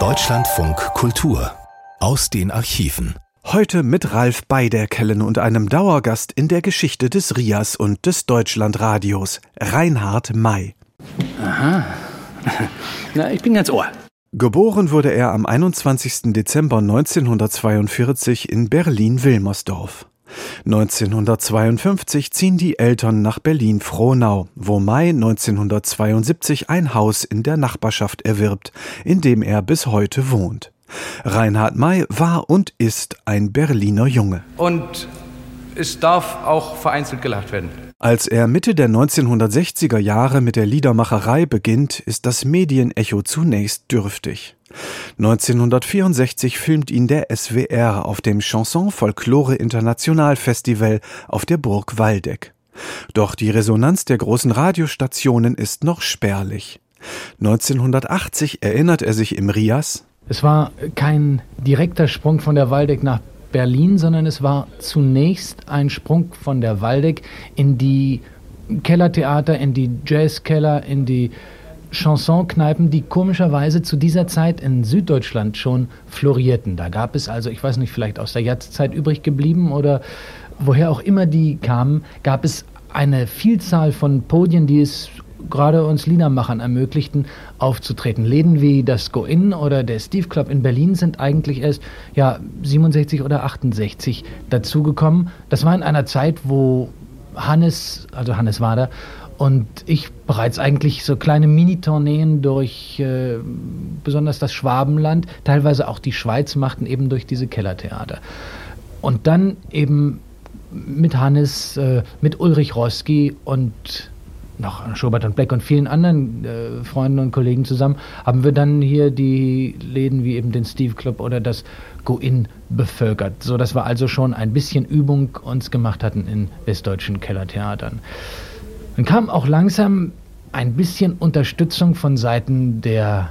Deutschlandfunk Kultur aus den Archiven. Heute mit Ralf Beiderkellen und einem Dauergast in der Geschichte des RIAS und des Deutschlandradios, Reinhard May. Aha. Na, ich bin ganz ohr. Geboren wurde er am 21. Dezember 1942 in Berlin-Wilmersdorf. 1952 ziehen die Eltern nach Berlin-Frohnau, wo May 1972 ein Haus in der Nachbarschaft erwirbt, in dem er bis heute wohnt. Reinhard May war und ist ein Berliner Junge. Und es darf auch vereinzelt gelacht werden. Als er Mitte der 1960er Jahre mit der Liedermacherei beginnt, ist das Medienecho zunächst dürftig. 1964 filmt ihn der SWR auf dem Chanson Folklore International Festival auf der Burg Waldeck. Doch die Resonanz der großen Radiostationen ist noch spärlich. 1980 erinnert er sich im Rias. Es war kein direkter Sprung von der Waldeck nach Berlin, sondern es war zunächst ein Sprung von der Waldeck in die Kellertheater, in die Jazzkeller, in die Chansonkneipen, die komischerweise zu dieser Zeit in Süddeutschland schon florierten. Da gab es also, ich weiß nicht, vielleicht aus der Jahrzeit übrig geblieben oder woher auch immer die kamen, gab es eine Vielzahl von Podien, die es gerade uns Liedermachern ermöglichten, aufzutreten. Läden wie das Go-In oder der Steve Club in Berlin sind eigentlich erst ja, 67 oder 68 dazugekommen. Das war in einer Zeit, wo Hannes, also Hannes Wader, und ich bereits eigentlich so kleine Mini-Tourneen durch äh, besonders das Schwabenland, teilweise auch die Schweiz machten, eben durch diese Kellertheater. Und dann eben mit Hannes, äh, mit Ulrich Roski und noch Schubert und Black und vielen anderen äh, Freunden und Kollegen zusammen, haben wir dann hier die Läden wie eben den Steve Club oder das Go-In bevölkert, so dass wir also schon ein bisschen Übung uns gemacht hatten in westdeutschen Kellertheatern. Dann kam auch langsam ein bisschen Unterstützung von Seiten der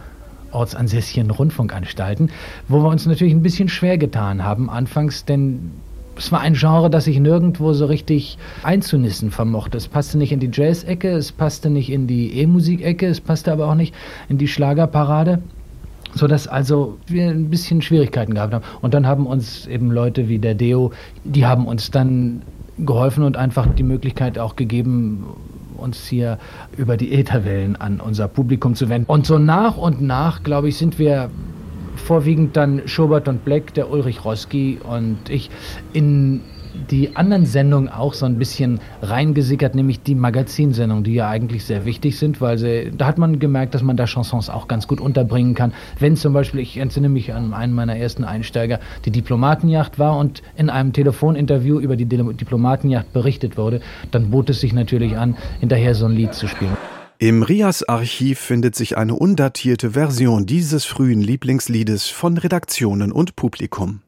ortsansässigen Rundfunkanstalten, wo wir uns natürlich ein bisschen schwer getan haben anfangs, denn es war ein Genre, das sich nirgendwo so richtig einzunissen vermochte. Es passte nicht in die Jazz-Ecke, es passte nicht in die E-Musik-Ecke, es passte aber auch nicht in die Schlagerparade sodass also wir ein bisschen Schwierigkeiten gehabt haben. Und dann haben uns eben Leute wie der Deo, die haben uns dann geholfen und einfach die Möglichkeit auch gegeben, uns hier über die Ätherwellen an unser Publikum zu wenden. Und so nach und nach, glaube ich, sind wir vorwiegend dann Schubert und Black, der Ulrich Roski und ich in die anderen Sendungen auch so ein bisschen reingesickert, nämlich die Magazinsendungen, die ja eigentlich sehr wichtig sind, weil sie, da hat man gemerkt, dass man da Chansons auch ganz gut unterbringen kann. Wenn zum Beispiel, ich entsinne mich an einen meiner ersten Einsteiger, die Diplomatenjacht war und in einem Telefoninterview über die Diplomatenjacht berichtet wurde, dann bot es sich natürlich an, hinterher so ein Lied zu spielen. Im Rias-Archiv findet sich eine undatierte Version dieses frühen Lieblingsliedes von Redaktionen und Publikum.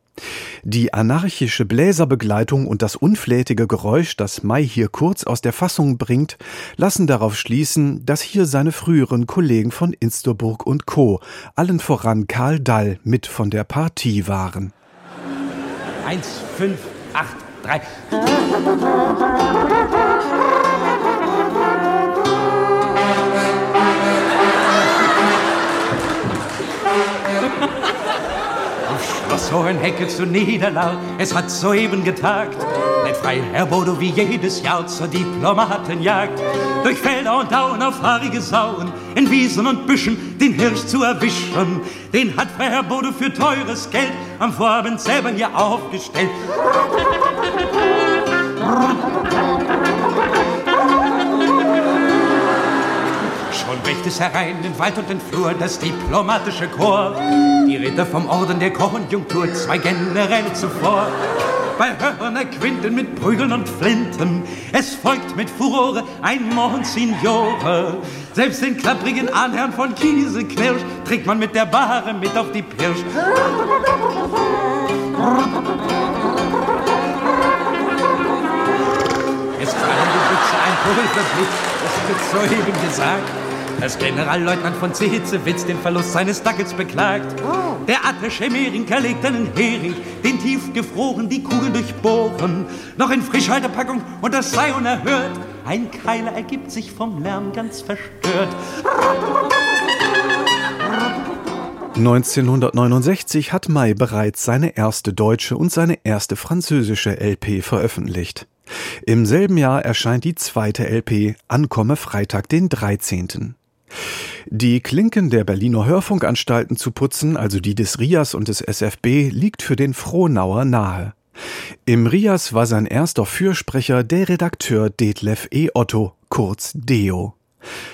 Die anarchische Bläserbegleitung und das unflätige Geräusch, das Mai hier kurz aus der Fassung bringt, lassen darauf schließen, dass hier seine früheren Kollegen von Insterburg und Co., allen voran Karl Dall, mit von der Partie waren. Eins, fünf, acht, drei. Schloss Hohenhecke zu Niederlau, es hat soeben getagt. Ein Freiherr Bodo wie jedes Jahr zur Diplomatenjagd. Durch Felder und Auen auf haarige Sauen, in Wiesen und Büschen den Hirsch zu erwischen. Den hat Freiherr Bodo für teures Geld am Vorabend selber hier aufgestellt. Schon bricht es herein, den Wald und den Flur, das diplomatische Chor. Die Ritter vom Orden der Konjunktur, zwei Generäle zuvor. Bei Hörner Quinten mit Prügeln und Flinten, es folgt mit Furore ein Monsignore. Selbst den klapprigen Ahnherrn von Kieseknirsch trägt man mit der Bahre mit auf die Pirsch. Es fallen die Büchse ein Pulverblick, das wird soeben gesagt als Generalleutnant von Zehitzewitz den Verlust seines Dackels beklagt. Oh. Der Attaché Mehrinker legt einen Hering, den tiefgefroren die Kugeln durchbohren. Noch in Frischhaltepackung und das sei unerhört. Ein Keiler ergibt sich vom Lärm ganz verstört. 1969 hat May bereits seine erste deutsche und seine erste französische LP veröffentlicht. Im selben Jahr erscheint die zweite LP Ankomme Freitag den 13. Die Klinken der Berliner Hörfunkanstalten zu putzen, also die des RIAS und des SFB, liegt für den Frohnauer nahe. Im RIAS war sein erster Fürsprecher der Redakteur Detlef E. Otto, kurz Deo.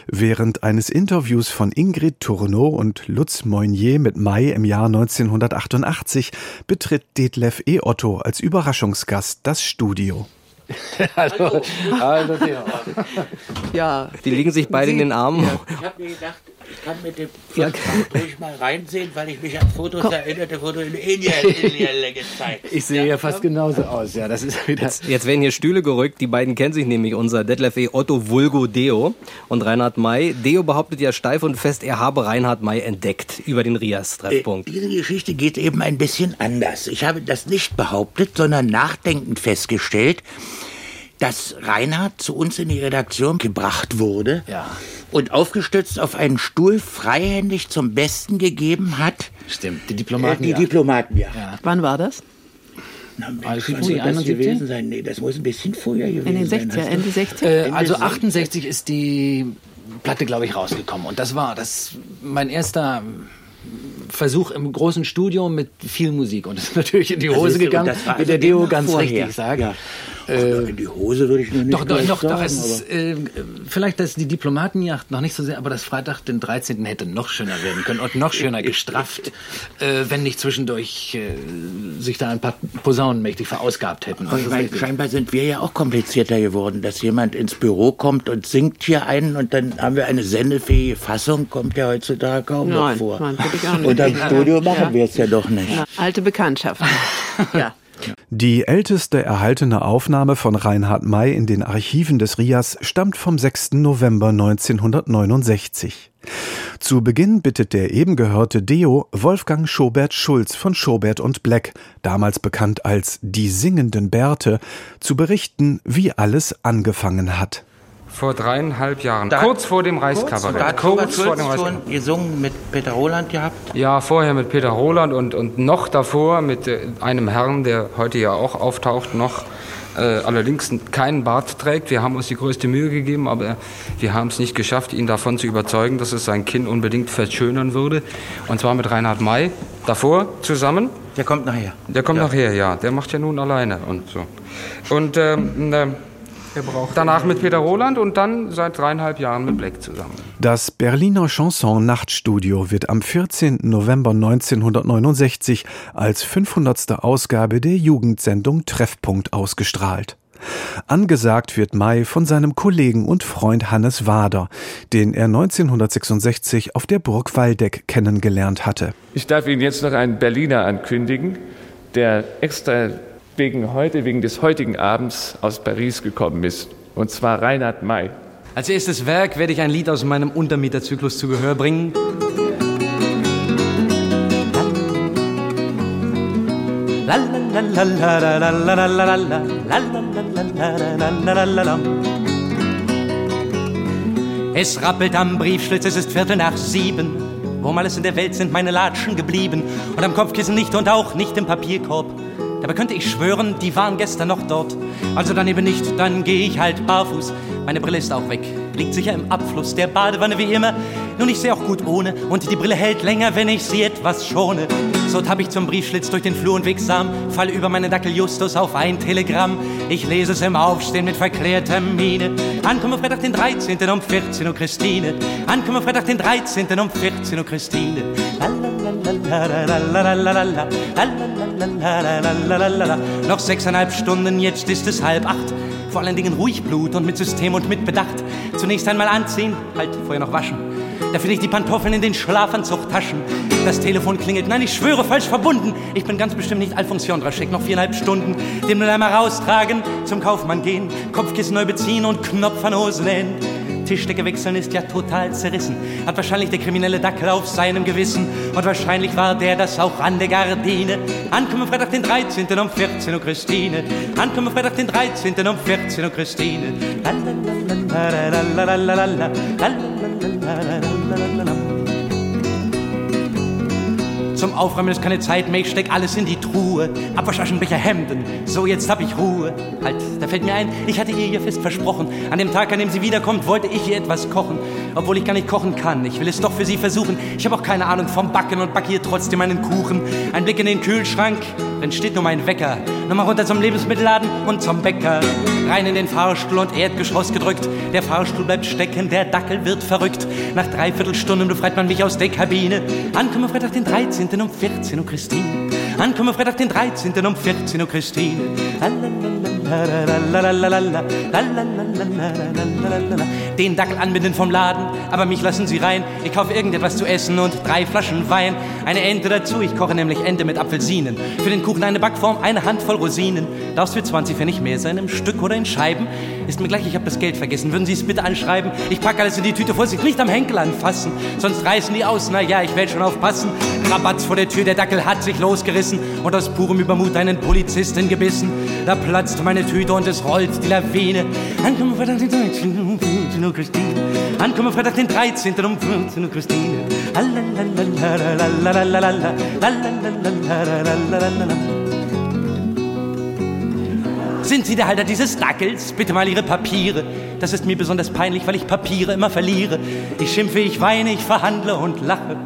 Während eines Interviews von Ingrid Tourneau und Lutz Moynier mit Mai im Jahr 1988 betritt Detlef E. Otto als Überraschungsgast das Studio. hallo, hallo, Ja. Die liegen sich beide Sie, in den Armen. Ja. Ich habe mir gedacht, ich kann mit dem ja. durch mal reinsehen, weil ich mich an Fotos Komm. erinnerte, wo du in Indien gezeigt Ich sehe ja, ja fast genauso aus, ja. Das ist wieder jetzt, jetzt, werden hier Stühle gerückt. Die beiden kennen sich nämlich, unser Detlef E. Otto Vulgo Deo und Reinhard May. Deo behauptet ja steif und fest, er habe Reinhard May entdeckt über den Rias-Treffpunkt. Äh, diese Geschichte geht eben ein bisschen anders. Ich habe das nicht behauptet, sondern nachdenkend festgestellt, dass Reinhard zu uns in die Redaktion gebracht wurde ja. und aufgestützt auf einen Stuhl freihändig zum Besten gegeben hat. Stimmt, die Diplomaten. Äh, die Diplomaten, ja. ja. Wann war das? Na, Mensch, also wann das gewesen sein? Nee, das muss ein bisschen vorher gewesen in den 60er, sein. Ende 60 äh, Also 68 ist die Platte, glaube ich, rausgekommen. Und das war das mein erster Versuch im großen Studio mit viel Musik. Und das ist natürlich in die Hose gegangen, wie also der Deo ganz vorher. richtig sagt. Ja. Äh, in die Hose würde ich noch nicht Doch, doch, doch, sagen, doch ist, äh, vielleicht dass die Diplomatenjacht noch nicht so sehr, aber das Freitag, den 13. hätte noch schöner werden können und noch schöner gestrafft, äh, wenn nicht zwischendurch äh, sich da ein paar Posaunen mächtig verausgabt hätten. Also meine, scheinbar sind wir ja auch komplizierter geworden, dass jemand ins Büro kommt und singt hier einen und dann haben wir eine sendefähige Fassung, kommt ja heutzutage kaum nein, noch vor. Nein, ich auch nicht. Und am Studio machen ja. wir es ja doch nicht. Ja, alte Bekanntschaft. ja. Die älteste erhaltene Aufnahme von Reinhard May in den Archiven des RIAS stammt vom 6. November 1969. Zu Beginn bittet der eben gehörte Deo Wolfgang Schobert Schulz von Schobert und Black, damals bekannt als die singenden Bärte, zu berichten, wie alles angefangen hat vor dreieinhalb Jahren, da, kurz vor dem Reichskabarett. Kurz, kurz vor dem schon gesungen mit Peter Roland gehabt? Ja, vorher mit Peter Roland und, und noch davor mit äh, einem Herrn, der heute ja auch auftaucht, noch äh, allerdings keinen Bart trägt. Wir haben uns die größte Mühe gegeben, aber wir haben es nicht geschafft, ihn davon zu überzeugen, dass es sein Kinn unbedingt verschönern würde. Und zwar mit Reinhard May davor zusammen. Der kommt nachher. Der kommt ja. nachher, ja. Der macht ja nun alleine und so. Und ähm, äh, Danach mit Peter Roland und dann seit dreieinhalb Jahren mit Black zusammen. Das Berliner Chanson Nachtstudio wird am 14. November 1969 als 500. Ausgabe der Jugendsendung Treffpunkt ausgestrahlt. Angesagt wird Mai von seinem Kollegen und Freund Hannes Wader, den er 1966 auf der Burg Waldeck kennengelernt hatte. Ich darf Ihnen jetzt noch einen Berliner ankündigen, der extra wegen heute, wegen des heutigen Abends aus Paris gekommen ist. Und zwar Reinhard May. Als erstes Werk werde ich ein Lied aus meinem Untermieterzyklus zu Gehör bringen. Es rappelt am Briefschlitz, es ist Viertel nach sieben. Wo alles in der Welt sind meine Latschen geblieben und am Kopfkissen nicht und auch nicht im Papierkorb. Dabei könnte ich schwören, die waren gestern noch dort. Also dann eben nicht, dann gehe ich halt barfuß. Meine Brille ist auch weg, liegt sicher im Abfluss der Badewanne wie immer. Nun, ich sehe auch gut ohne und die Brille hält länger, wenn ich sie etwas schone. So tapp ich zum Briefschlitz durch den Flur und wegsam, fall über meine Dackel Justus auf ein Telegramm. Ich lese es im Aufstehen mit verklärter Miene. Ankomme Freitag den 13. um 14 Uhr Christine. Ankomme Freitag den 13. um 14 Uhr Christine. Noch sechseinhalb Stunden, jetzt ist es halb acht. Vor allen Dingen ruhig Blut und mit System und mit Bedacht. Zunächst einmal anziehen, halt vorher noch waschen. Da finde ich die Pantoffeln in den Schlafanzugtaschen. Das Telefon klingelt, nein, ich schwöre, falsch verbunden. Ich bin ganz bestimmt nicht Alfons Jondraschek, noch viereinhalb Stunden. Den Mülleimer raustragen, zum Kaufmann gehen, Kopfkissen neu beziehen und Knopf an Hose nähen. Tischdecke wechseln ist ja total zerrissen. Hat wahrscheinlich der kriminelle Dackel auf seinem Gewissen. Und wahrscheinlich war der das auch an der Gardine. Ankommen Freitag den 13. um 14 Uhr Christine. Ankommen Freitag den 13. um 14 Uhr Christine. Zum Aufräumen ist keine Zeit mehr, ich steck alles in die Truhe. Abwasch, Aschenbecher, Hemden, so jetzt hab ich Ruhe. Halt, da fällt mir ein, ich hatte ihr hier fest versprochen. An dem Tag, an dem sie wiederkommt, wollte ich ihr etwas kochen. Obwohl ich gar nicht kochen kann, ich will es doch für sie versuchen. Ich habe auch keine Ahnung vom Backen und backe hier trotzdem einen Kuchen. Ein Blick in den Kühlschrank, dann steht nur mein Wecker. Nochmal runter zum Lebensmittelladen und zum Bäcker. Rein in den Fahrstuhl und Erdgeschoss gedrückt. Der Fahrstuhl bleibt stecken, der Dackel wird verrückt. Nach dreiviertel Stunden befreit man mich aus der Kabine. Ankomme Freitag den 13. um 14 Uhr Christine. Ankomme Freitag den 13. um 14 Uhr Christine. Den Dackel anbinden vom Laden, aber mich lassen sie rein. Ich kaufe irgendetwas zu essen und drei Flaschen Wein. Eine Ente dazu, ich koche nämlich Ente mit Apfelsinen. Für den Kuchen eine Backform, eine Handvoll Rosinen. Darf's für 20 Pfennig mehr sein, im Stück oder in Scheiben? Ist mir gleich, ich habe das Geld vergessen. Würden Sie es bitte anschreiben? Ich packe alles in die Tüte, Vorsicht, nicht am Henkel anfassen. Sonst reißen die aus, na ja, ich werde schon aufpassen. Rabatz vor der Tür, der Dackel hat sich losgerissen und aus purem Übermut einen Polizisten gebissen. Da platzt meine Tüte und es rollt die Lawine. Ankomme Freitag den 13. um 14 Uhr Christine. Ankomme Freitag den 13. um 14 Uhr Christine. Sind Sie der Halter dieses Dackels? Bitte mal Ihre Papiere. Das ist mir besonders peinlich, weil ich Papiere immer verliere. Ich schimpfe, ich weine, ich verhandle und lache.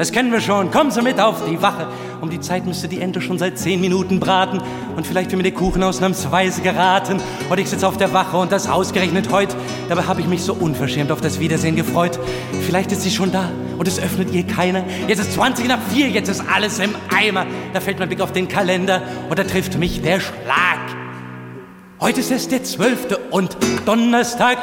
Das kennen wir schon. Kommen Sie mit auf die Wache. Um die Zeit müsste die Ente schon seit zehn Minuten braten. Und vielleicht will mir der Kuchen ausnahmsweise geraten. Und ich sitze auf der Wache und das ausgerechnet heute. Dabei habe ich mich so unverschämt auf das Wiedersehen gefreut. Vielleicht ist sie schon da und es öffnet ihr keiner. Jetzt ist 20 nach 4, jetzt ist alles im Eimer. Da fällt mein Blick auf den Kalender und da trifft mich der Schlag. Heute ist es der 12. und Donnerstag.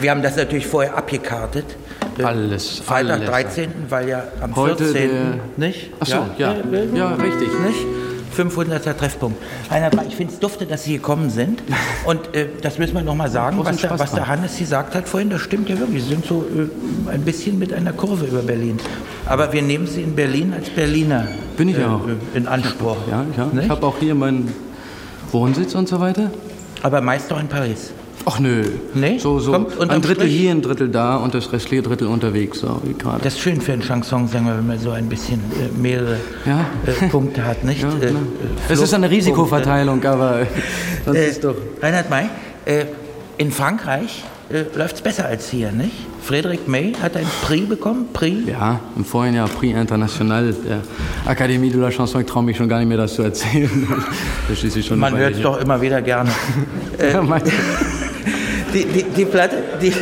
Wir haben das natürlich vorher abgekartet. Alles, Freitag alles. 13., weil ja am Heute 14. der- nicht? Ach so, ja. Ja, richtig. Nicht? 500. Treffpunkt. Ich finde es dufte, dass Sie gekommen sind. Und äh, das müssen wir noch mal sagen, was der, was der. Hannes gesagt hat vorhin, das stimmt ja wirklich. Sie sind so äh, ein bisschen mit einer Kurve über Berlin. Aber wir nehmen Sie in Berlin als Berliner Bin ich äh, auch. äh, in Anspruch. Ja, ja. Nicht? Ich habe auch hier meinen Wohnsitz und so weiter. Aber meist doch in Paris. Ach nö. Nee? So, so ein Drittel Strich- hier, ein Drittel da und das restliche Drittel unterwegs, so wie gerade. Das ist schön für einen Chansonsänger, wenn man so ein bisschen äh, mehrere Ja. äh, Punkte hat, nicht? Ja, Äh, klar. äh, Es ist eine Fluchtpunkte. Risikoverteilung, aber sonst Äh, ist doch. Reinhard May, äh, in Frankreich äh, läuft es besser als hier, nicht? Frédéric May hat ein Prix bekommen, Prix. Ja, im vorigen Jahr Prix International der Akademie de la Chanson. Ich traue mich schon gar nicht mehr, das zu erzählen. Das ist schon Man hört es doch immer wieder gerne. her. Die, die, die, Platte, die,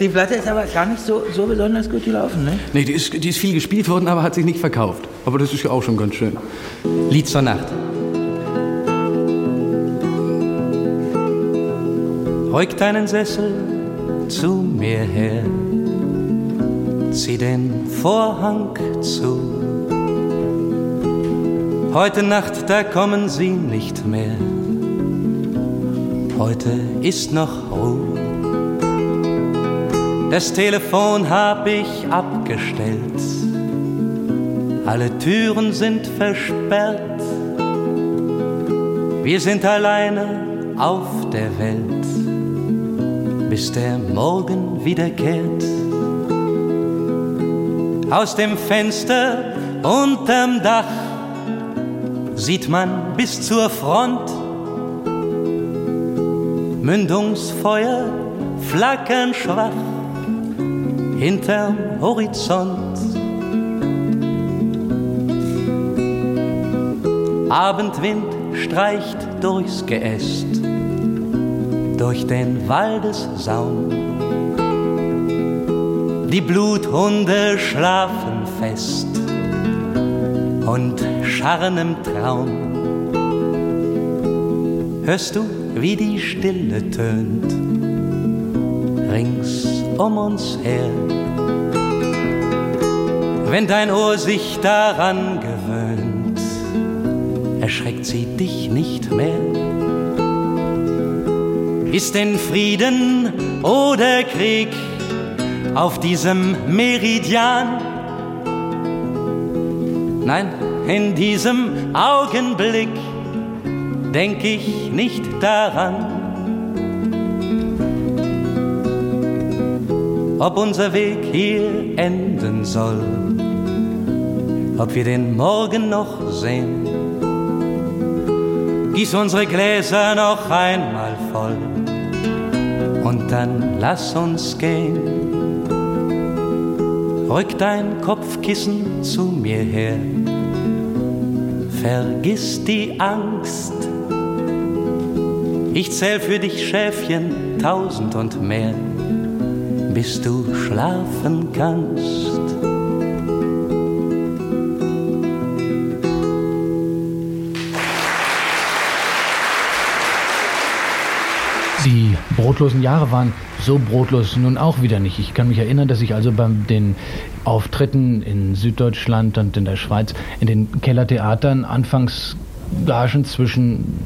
die Platte ist aber gar nicht so, so besonders gut gelaufen, ne? Nee, die ist, die ist viel gespielt worden, aber hat sich nicht verkauft. Aber das ist ja auch schon ganz schön. Lied zur Nacht. Beug deinen Sessel zu mir her, zieh den Vorhang zu. Heute Nacht, da kommen sie nicht mehr. Heute ist noch Ruhe. Das Telefon hab ich abgestellt. Alle Türen sind versperrt. Wir sind alleine auf der Welt, bis der Morgen wiederkehrt. Aus dem Fenster unterm Dach sieht man bis zur Front Mündungsfeuer flackern schwach hinterm Horizont. Abendwind streicht durchs Geäst, durch den Waldessaum. Die Bluthunde schlafen fest und scharren im Traum. Hörst du, wie die Stille tönt, rings um uns her? Wenn dein Ohr sich daran gewöhnt, erschreckt sie dich nicht mehr. Ist denn Frieden oder Krieg auf diesem Meridian? Nein, in diesem Augenblick denk ich nicht daran, ob unser Weg hier enden soll, ob wir den Morgen noch sehen. Gieß unsere Gläser noch einmal voll und dann lass uns gehen. Rück dein Kopfkissen zu mir her, vergiss die Angst. Ich zähl für dich Schäfchen tausend und mehr bis du schlafen kannst. Brotlosen Jahre waren so brotlos nun auch wieder nicht. Ich kann mich erinnern, dass ich also bei den Auftritten in Süddeutschland und in der Schweiz in den Kellertheatern anfangs Gagen zwischen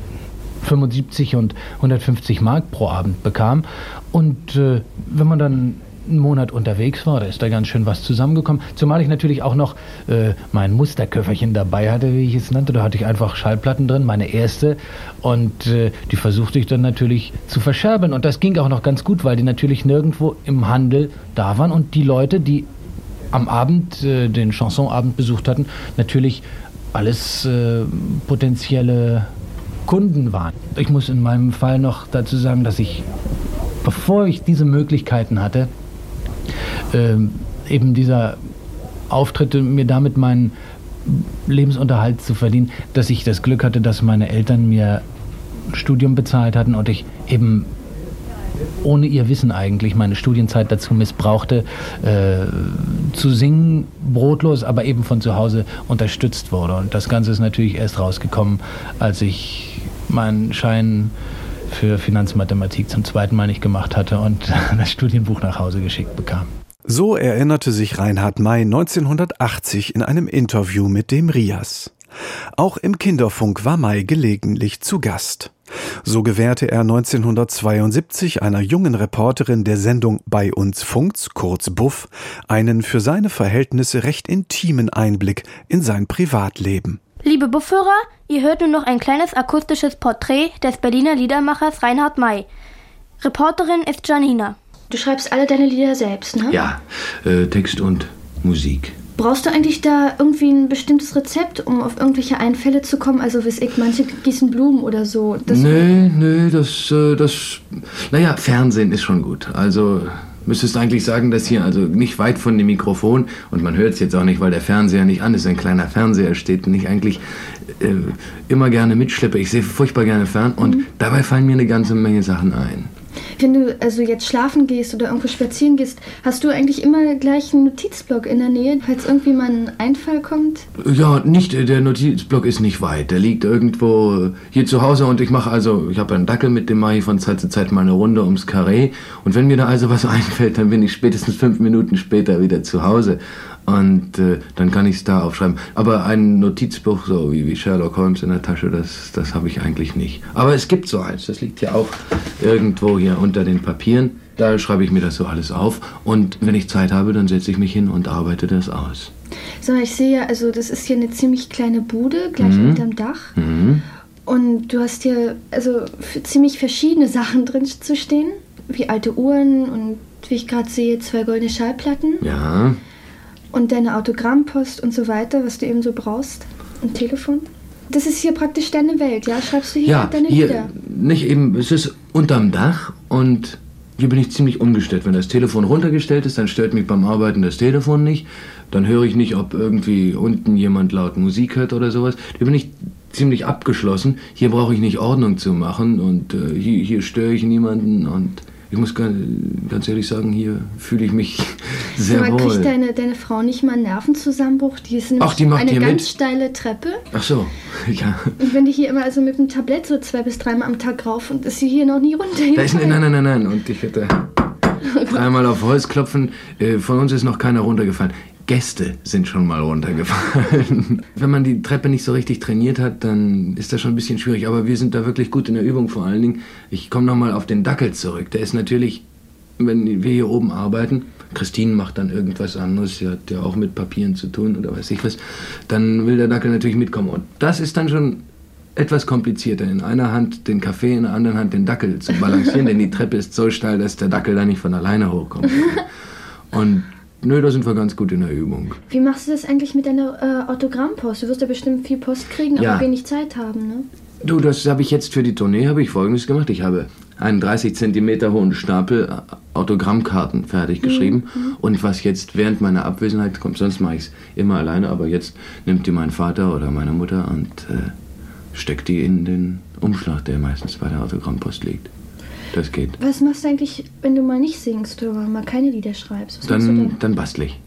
75 und 150 Mark pro Abend bekam. Und äh, wenn man dann einen Monat unterwegs war, da ist da ganz schön was zusammengekommen. Zumal ich natürlich auch noch äh, mein Musterköfferchen dabei hatte, wie ich es nannte. Da hatte ich einfach Schallplatten drin, meine erste. Und äh, die versuchte ich dann natürlich zu verscherben. Und das ging auch noch ganz gut, weil die natürlich nirgendwo im Handel da waren. Und die Leute, die am Abend äh, den Chansonabend besucht hatten, natürlich alles äh, potenzielle Kunden waren. Ich muss in meinem Fall noch dazu sagen, dass ich, bevor ich diese Möglichkeiten hatte, eben dieser Auftritte, mir damit meinen Lebensunterhalt zu verdienen, dass ich das Glück hatte, dass meine Eltern mir Studium bezahlt hatten und ich eben ohne ihr Wissen eigentlich meine Studienzeit dazu missbrauchte, äh, zu singen, brotlos, aber eben von zu Hause unterstützt wurde. Und das Ganze ist natürlich erst rausgekommen, als ich meinen Schein für Finanzmathematik zum zweiten Mal nicht gemacht hatte und das Studienbuch nach Hause geschickt bekam. So erinnerte sich Reinhard May 1980 in einem Interview mit dem Rias. Auch im Kinderfunk war May gelegentlich zu Gast. So gewährte er 1972 einer jungen Reporterin der Sendung Bei uns Funks, kurz Buff, einen für seine Verhältnisse recht intimen Einblick in sein Privatleben. Liebe Buffhörer, ihr hört nun noch ein kleines akustisches Porträt des Berliner Liedermachers Reinhard May. Reporterin ist Janina. Du schreibst alle deine Lieder selbst, ne? Ja, äh, Text und Musik. Brauchst du eigentlich da irgendwie ein bestimmtes Rezept, um auf irgendwelche Einfälle zu kommen? Also, weiß ich, manche gießen Blumen oder so. Das nee, nee, das, äh, das. Naja, Fernsehen ist schon gut. Also, müsstest eigentlich sagen, dass hier also nicht weit von dem Mikrofon, und man hört es jetzt auch nicht, weil der Fernseher nicht an ist, ein kleiner Fernseher steht, nicht eigentlich äh, immer gerne mitschleppe. Ich sehe furchtbar gerne fern und mhm. dabei fallen mir eine ganze Menge Sachen ein. Wenn du also jetzt schlafen gehst oder irgendwo spazieren gehst, hast du eigentlich immer gleich einen Notizblock in der Nähe, falls irgendwie mal ein Einfall kommt? Ja, nicht, der Notizblock ist nicht weit. Der liegt irgendwo hier zu Hause und ich mache also, ich habe einen Dackel, mit dem mache von Zeit zu Zeit mal eine Runde ums Karree. Und wenn mir da also was einfällt, dann bin ich spätestens fünf Minuten später wieder zu Hause. Und äh, dann kann ich es da aufschreiben. Aber ein Notizbuch, so wie, wie Sherlock Holmes in der Tasche, das, das habe ich eigentlich nicht. Aber es gibt so eins, das liegt ja auch irgendwo hier unter den Papieren. Da schreibe ich mir das so alles auf. Und wenn ich Zeit habe, dann setze ich mich hin und arbeite das aus. So, ich sehe ja, also das ist hier eine ziemlich kleine Bude, gleich mhm. unterm Dach. Mhm. Und du hast hier also ziemlich verschiedene Sachen drin zu stehen, wie alte Uhren und wie ich gerade sehe, zwei goldene Schallplatten. Ja und deine Autogrammpost und so weiter, was du eben so brauchst. Ein Telefon. Das ist hier praktisch deine Welt, ja? Schreibst du hier ja, deine hier, Lieder? Nicht eben, es ist unterm Dach und hier bin ich ziemlich ungestört. Wenn das Telefon runtergestellt ist, dann stört mich beim Arbeiten das Telefon nicht. Dann höre ich nicht, ob irgendwie unten jemand laut Musik hört oder sowas. Hier bin ich ziemlich abgeschlossen. Hier brauche ich nicht Ordnung zu machen und äh, hier, hier störe ich niemanden und ich muss ganz ehrlich sagen, hier fühle ich mich sehr Aber wohl. Kriegt deine, deine Frau nicht mal einen Nervenzusammenbruch? Die ist nämlich Ach, die macht eine ganz mit? steile Treppe. Ach so, ja. Und wenn die hier immer also mit dem Tablett so zwei bis dreimal am Tag rauf und ist sie hier noch nie runter. Da ist, nein, nein, nein, nein. Und ich hätte dreimal auf Holz klopfen. Äh, von uns ist noch keiner runtergefallen. Gäste sind schon mal runtergefallen. Wenn man die Treppe nicht so richtig trainiert hat, dann ist das schon ein bisschen schwierig. Aber wir sind da wirklich gut in der Übung vor allen Dingen. Ich komme nochmal auf den Dackel zurück. Der ist natürlich wenn wir hier oben arbeiten, Christine macht dann irgendwas anderes, sie hat ja auch mit Papieren zu tun oder weiß ich was, dann will der Dackel natürlich mitkommen. Und das ist dann schon etwas komplizierter. In einer Hand den Kaffee, in der anderen Hand den Dackel zu balancieren, denn die Treppe ist so steil, dass der Dackel da nicht von alleine hochkommt. Und nö, da sind wir ganz gut in der Übung. Wie machst du das eigentlich mit deiner äh, Autogrammpost? Du wirst ja bestimmt viel Post kriegen, aber Ja. wenig Zeit haben, ne? Du, das habe ich jetzt für die Tournee habe ich folgendes gemacht. Ich habe einen 30 Zentimeter hohen Stapel äh, Autogrammkarten fertig geschrieben. Mhm. Und was jetzt während meiner Abwesenheit kommt, sonst mache ich es immer alleine, aber jetzt nimmt die mein Vater oder meine Mutter und äh, steckt die in den Umschlag, der meistens bei der Autogrammpost liegt. Das geht. Was machst du eigentlich, wenn du mal nicht singst oder mal keine Lieder schreibst? Was Dann, dann? dann bastle ich.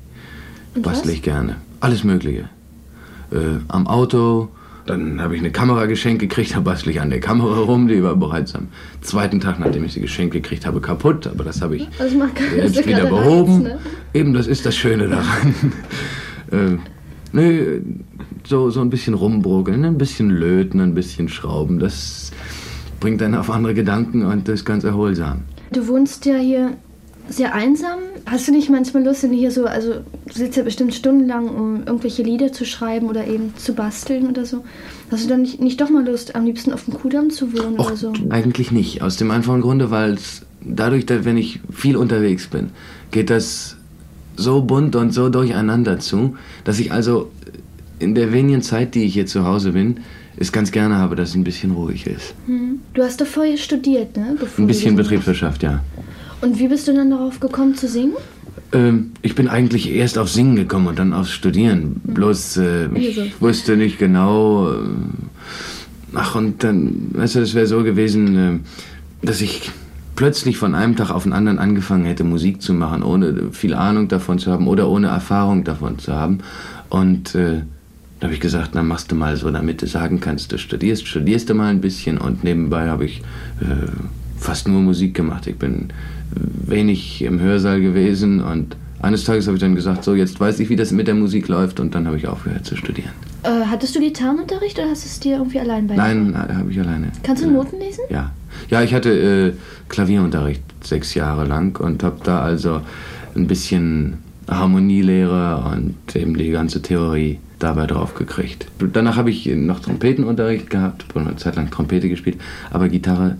Und bastle was? ich gerne. Alles Mögliche. Äh, am Auto, dann habe ich eine Kamera geschenkt gekriegt, da bastle ich an der Kamera rum, die war bereits am zweiten Tag, nachdem ich sie geschenkt gekriegt habe, kaputt, aber das habe ich Also jetzt wieder behoben. Eben, das ist das Schöne daran. äh, nö, so, so ein bisschen rumbruckeln, ein bisschen löten, ein bisschen schrauben, das bringt einen auf andere Gedanken und das ist ganz erholsam. Du wohnst ja hier sehr einsam. Hast du nicht manchmal Lust, wenn du hier so, also du sitzt ja bestimmt stundenlang, um irgendwelche Lieder zu schreiben oder eben zu basteln oder so. Hast du dann nicht, nicht doch mal Lust, am liebsten auf dem Kudamm zu wohnen oder so? Eigentlich nicht. Aus dem einfachen Grunde, weil es dadurch, dass wenn ich viel unterwegs bin, geht das so bunt und so durcheinander zu, dass ich also in der wenigen Zeit, die ich hier zu Hause bin, es ganz gerne habe, dass es ein bisschen ruhig ist. Hm. Du hast doch vorher studiert, ne? Bevor Ein bisschen Betriebswirtschaft, ja. Und wie bist du dann darauf gekommen zu singen? Ähm, ich bin eigentlich erst aufs Singen gekommen und dann aufs Studieren. Bloß äh, ich Also. wusste nicht genau. Äh, ach, und dann, weißt du, das wäre so gewesen, äh, dass ich plötzlich von einem Tag auf den anderen angefangen hätte, Musik zu machen, ohne viel Ahnung davon zu haben oder ohne Erfahrung davon zu haben. Und äh, da habe ich gesagt, na machst du mal so, damit du sagen kannst, du studierst, studierst du mal ein bisschen und nebenbei habe ich äh, fast nur Musik gemacht. Ich bin wenig im Hörsaal gewesen und eines Tages habe ich dann gesagt, so jetzt weiß ich, wie das mit der Musik läuft und dann habe ich aufgehört zu studieren. Äh, hattest du Gitarrenunterricht oder hast du es dir irgendwie allein bei? Nein, habe ich alleine. Kannst du Noten lesen? Ja. Ja, ich hatte äh, Klavierunterricht sechs Jahre lang und habe da also ein bisschen Harmonielehre und eben die ganze Theorie dabei drauf gekriegt. Danach habe ich noch Trompetenunterricht gehabt, eine Zeit lang Trompete gespielt, aber Gitarre,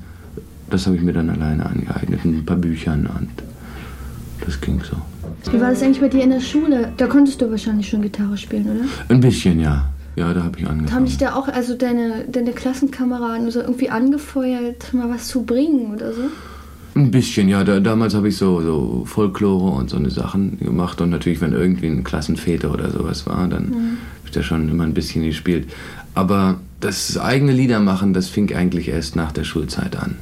das habe ich mir dann alleine angeeignet, mit ein paar Büchern und das ging so. Wie war das eigentlich bei dir in der Schule? Da konntest du wahrscheinlich schon Gitarre spielen, oder? Ein bisschen, ja. Ja, da habe ich angefangen. Haben dich da auch, also deine, deine Klassenkameraden so irgendwie angefeuert, mal was zu bringen oder so? Ein bisschen, ja. Da, damals habe ich so, so Folklore und so eine Sachen gemacht. Und natürlich, wenn irgendwie ein Klassenväter oder sowas war, dann Mhm. habe ich da schon immer ein bisschen gespielt. Aber das eigene Lieder machen, das fing eigentlich erst nach der Schulzeit an.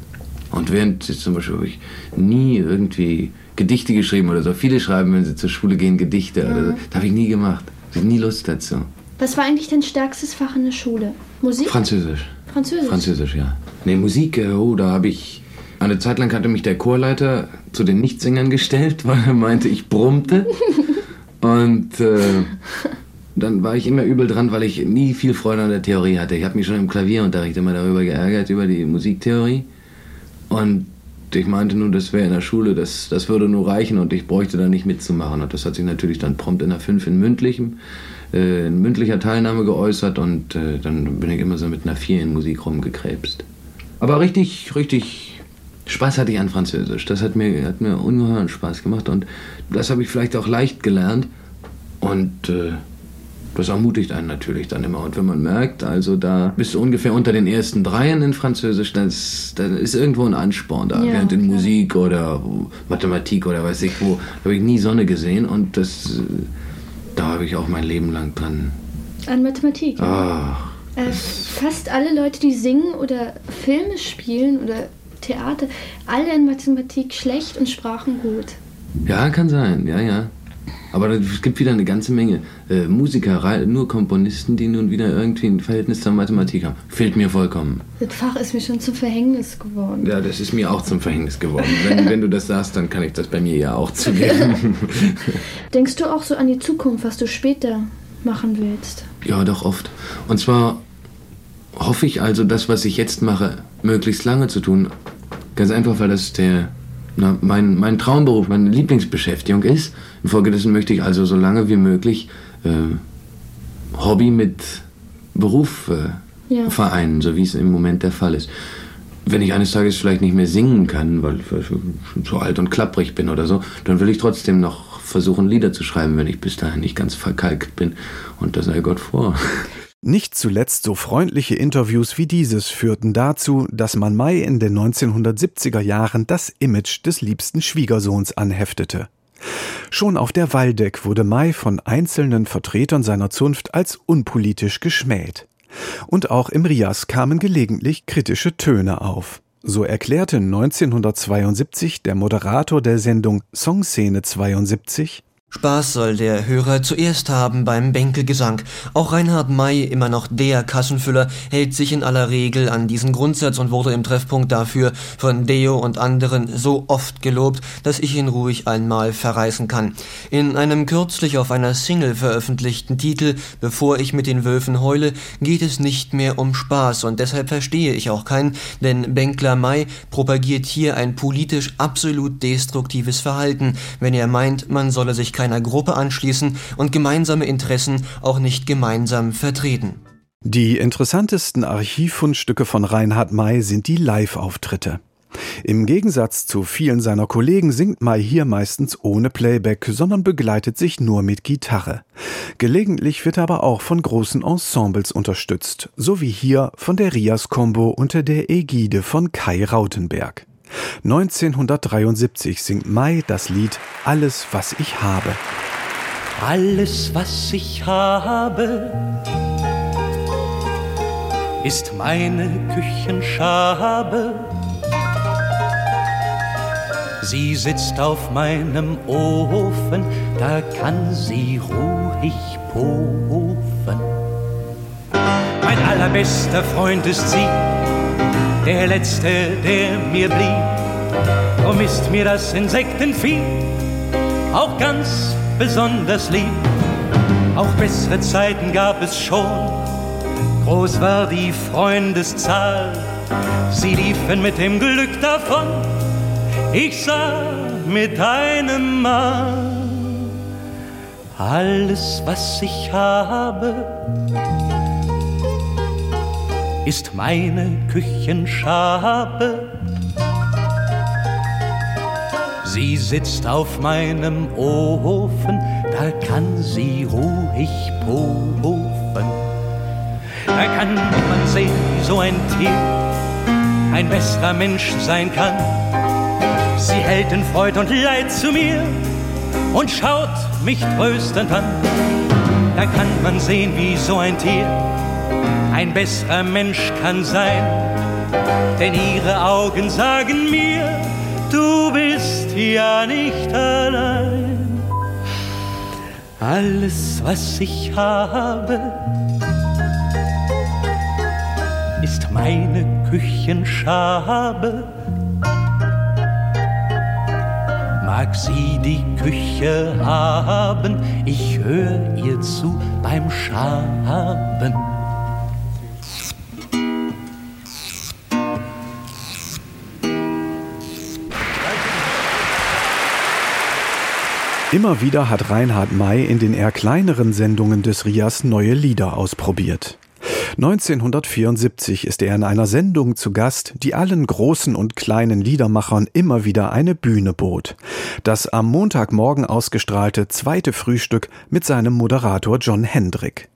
Und während jetzt zum Beispiel habe ich nie irgendwie Gedichte geschrieben oder so. Viele schreiben, wenn sie zur Schule gehen, Gedichte oder so. Mhm. Das habe ich nie gemacht. Ich hatte nie Lust dazu. Was war eigentlich dein stärkstes Fach in der Schule? Musik? Französisch. Französisch. Französisch, ja. Nee, Musik, äh, oh, da habe ich. Eine Zeit lang hatte mich der Chorleiter zu den Nichtsingern gestellt, weil er meinte, ich brummte. Und äh, dann war ich immer übel dran, weil ich nie viel Freude an der Theorie hatte. Ich habe mich schon im Klavierunterricht immer darüber geärgert, über die Musiktheorie. Und ich meinte nur, das wäre in der Schule, das, das würde nur reichen und ich bräuchte da nicht mitzumachen. Und das hat sich natürlich dann prompt in der 5 in mündlichem, äh, in mündlicher Teilnahme geäußert und äh, dann bin ich immer so mit einer 4 in Musik rumgekrebst. Aber richtig, richtig Spaß hatte ich an Französisch. Das hat mir, hat mir ungeheuren Spaß gemacht und das habe ich vielleicht auch leicht gelernt. Und äh, das ermutigt einen natürlich dann immer. Und wenn man merkt, also da bist du ungefähr unter den ersten Dreien in Französisch, dann ist, dann ist irgendwo ein Ansporn da. Ja, Während in Musik oder Mathematik oder weiß ich wo, habe ich nie Sonne gesehen und das, da habe ich auch mein Leben lang dran. An Mathematik. Ach, Äh, fast alle Leute, die singen oder Filme spielen oder Theater, alle in Mathematik schlecht und Sprachen gut. ja, kann sein, ja, ja. Aber es gibt wieder eine ganze Menge äh, Musiker, nur Komponisten, die nun wieder irgendwie ein Verhältnis zur Mathematik haben. Fehlt mir vollkommen. Das Fach ist mir schon zum Verhängnis geworden. Ja, das ist mir auch zum Verhängnis geworden. Wenn, wenn du das sagst, dann kann ich das bei mir ja auch zugeben. Denkst du auch so an die Zukunft, was du später machen willst? ja, doch oft. Und zwar hoffe ich also, das, was ich jetzt mache, möglichst lange zu tun. Ganz einfach, weil das der na, mein, mein Traumberuf, meine Lieblingsbeschäftigung ist. Infolgedessen möchte ich also so lange wie möglich äh, Hobby mit Beruf äh, ja. vereinen, so wie es im Moment der Fall ist. Wenn ich eines Tages vielleicht nicht mehr singen kann, weil ich zu alt und klapprig bin oder so, dann will ich trotzdem noch versuchen, Lieder zu schreiben, wenn ich bis dahin nicht ganz verkalkt bin. Und das sei Gott vor. Nicht zuletzt so freundliche Interviews wie dieses führten dazu, dass man Mai in den 1970er Jahren das Image des liebsten Schwiegersohns anheftete. Schon auf der Waldeck wurde Mai von einzelnen Vertretern seiner Zunft als unpolitisch geschmäht. Und auch im Rias kamen gelegentlich kritische Töne auf. So erklärte 1972 der Moderator der Sendung Songszene 72 Spaß soll der Hörer zuerst haben beim Bänkelgesang. Auch Reinhard May, immer noch der Kassenfüller, hält sich in aller Regel an diesen Grundsatz und wurde im Treffpunkt dafür von Deo und anderen so oft gelobt, dass ich ihn ruhig einmal verreißen kann. In einem kürzlich auf einer Single veröffentlichten Titel Bevor ich mit den Wölfen heule, geht es nicht mehr um Spaß und deshalb verstehe ich auch keinen, denn Bänkler May propagiert hier ein politisch absolut destruktives Verhalten, wenn er meint, man solle sich keiner Gruppe anschließen und gemeinsame Interessen auch nicht gemeinsam vertreten. Die interessantesten Archivfundstücke von Reinhard May sind die Live-Auftritte. Im Gegensatz zu vielen seiner Kollegen singt May hier meistens ohne Playback, sondern begleitet sich nur mit Gitarre. Gelegentlich wird er aber auch von großen Ensembles unterstützt, so wie hier von der Rias Combo unter der Ägide von Kai Rautenberg. 1973 singt Mai das Lied Alles, was ich habe. Alles, was ich habe, ist meine Küchenschabe. Sie sitzt auf meinem Ofen, da kann sie ruhig pofen. Mein allerbester Freund ist sie, der letzte, der mir blieb. Drum ist mir das Insektenvieh auch ganz besonders lieb. Auch bessere Zeiten gab es schon, groß war die Freundeszahl. Sie liefen mit dem Glück davon, ich sah mit einem Mal alles, was ich habe ist meine Küchenschabe. Sie sitzt auf meinem Ofen, da kann sie ruhig pofen. Da kann man sehen, wie so ein Tier ein besserer Mensch sein kann. Sie hält in Freud und Leid zu mir und schaut mich tröstend an. Da kann man sehen, wie so ein Tier ein besserer Mensch kann sein. Denn ihre Augen sagen mir, du bist ja nicht allein. Alles, was ich habe, ist meine Küchenschabe. Mag sie die Küche haben, ich höre ihr zu beim Schaben. Immer wieder hat Reinhard May in den eher kleineren Sendungen des Rias neue Lieder ausprobiert. 1974 ist er in einer Sendung zu Gast, die allen großen und kleinen Liedermachern immer wieder eine Bühne bot. Das am Montagmorgen ausgestrahlte zweite Frühstück mit seinem Moderator John Hendrick.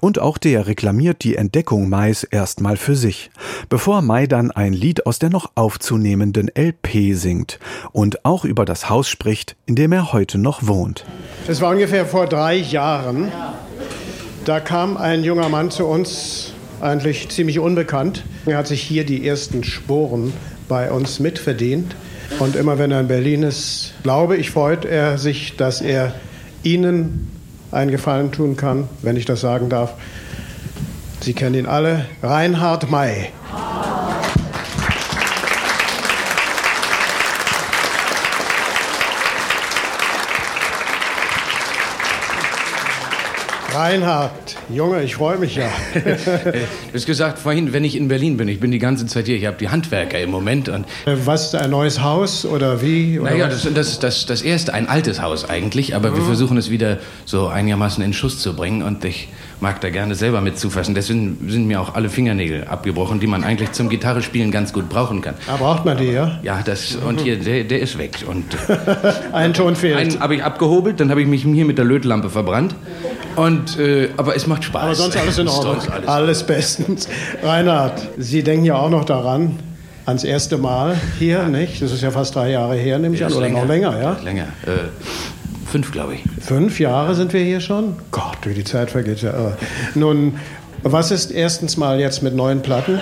Und auch der reklamiert die Entdeckung Mais erstmal für sich, bevor Mai dann ein Lied aus der noch aufzunehmenden LP singt und auch über das Haus spricht, in dem er heute noch wohnt. Es war ungefähr vor drei Jahren. Da kam ein junger Mann zu uns, eigentlich ziemlich unbekannt. Er hat sich hier die ersten Sporen bei uns mitverdient. Und immer wenn er in Berlin ist, glaube ich, freut er sich, dass er Ihnen einen Gefallen tun kann, wenn ich das sagen darf. Sie kennen ihn alle, Reinhard May. Reinhard, Junge, ich freue mich ja. du hast gesagt vorhin, wenn ich in Berlin bin, ich bin die ganze Zeit hier, ich habe die Handwerker im Moment. Und was, ein neues Haus oder wie? Oder naja, das, das, das, das erste, ein altes Haus eigentlich, aber mhm. wir versuchen es wieder so einigermaßen in Schuss zu bringen und ich mag da gerne selber mitzufassen. Deswegen sind mir auch alle Fingernägel abgebrochen, die man eigentlich zum Gitarrespielen ganz gut brauchen kann. Ah, braucht man die, ja? Ja, das, und hier, der, der ist weg. Und, Ein Ton fehlt. Einen habe ich abgehobelt, dann habe ich mich hier mit der Lötlampe verbrannt. Und, äh, aber es macht Spaß. Aber sonst alles in Ordnung. Alles, alles bestens. Reinhard, Sie denken ja auch noch daran, ans erste Mal hier, ja. nicht? Das ist ja fast drei Jahre her, nehme ich an, oder länger. noch länger, ja? Länger. Äh, Fünf, glaube ich. Fünf Jahre sind wir hier schon? Gott, wie die Zeit vergeht ja. Nun, was ist erstens mal jetzt mit neuen Platten?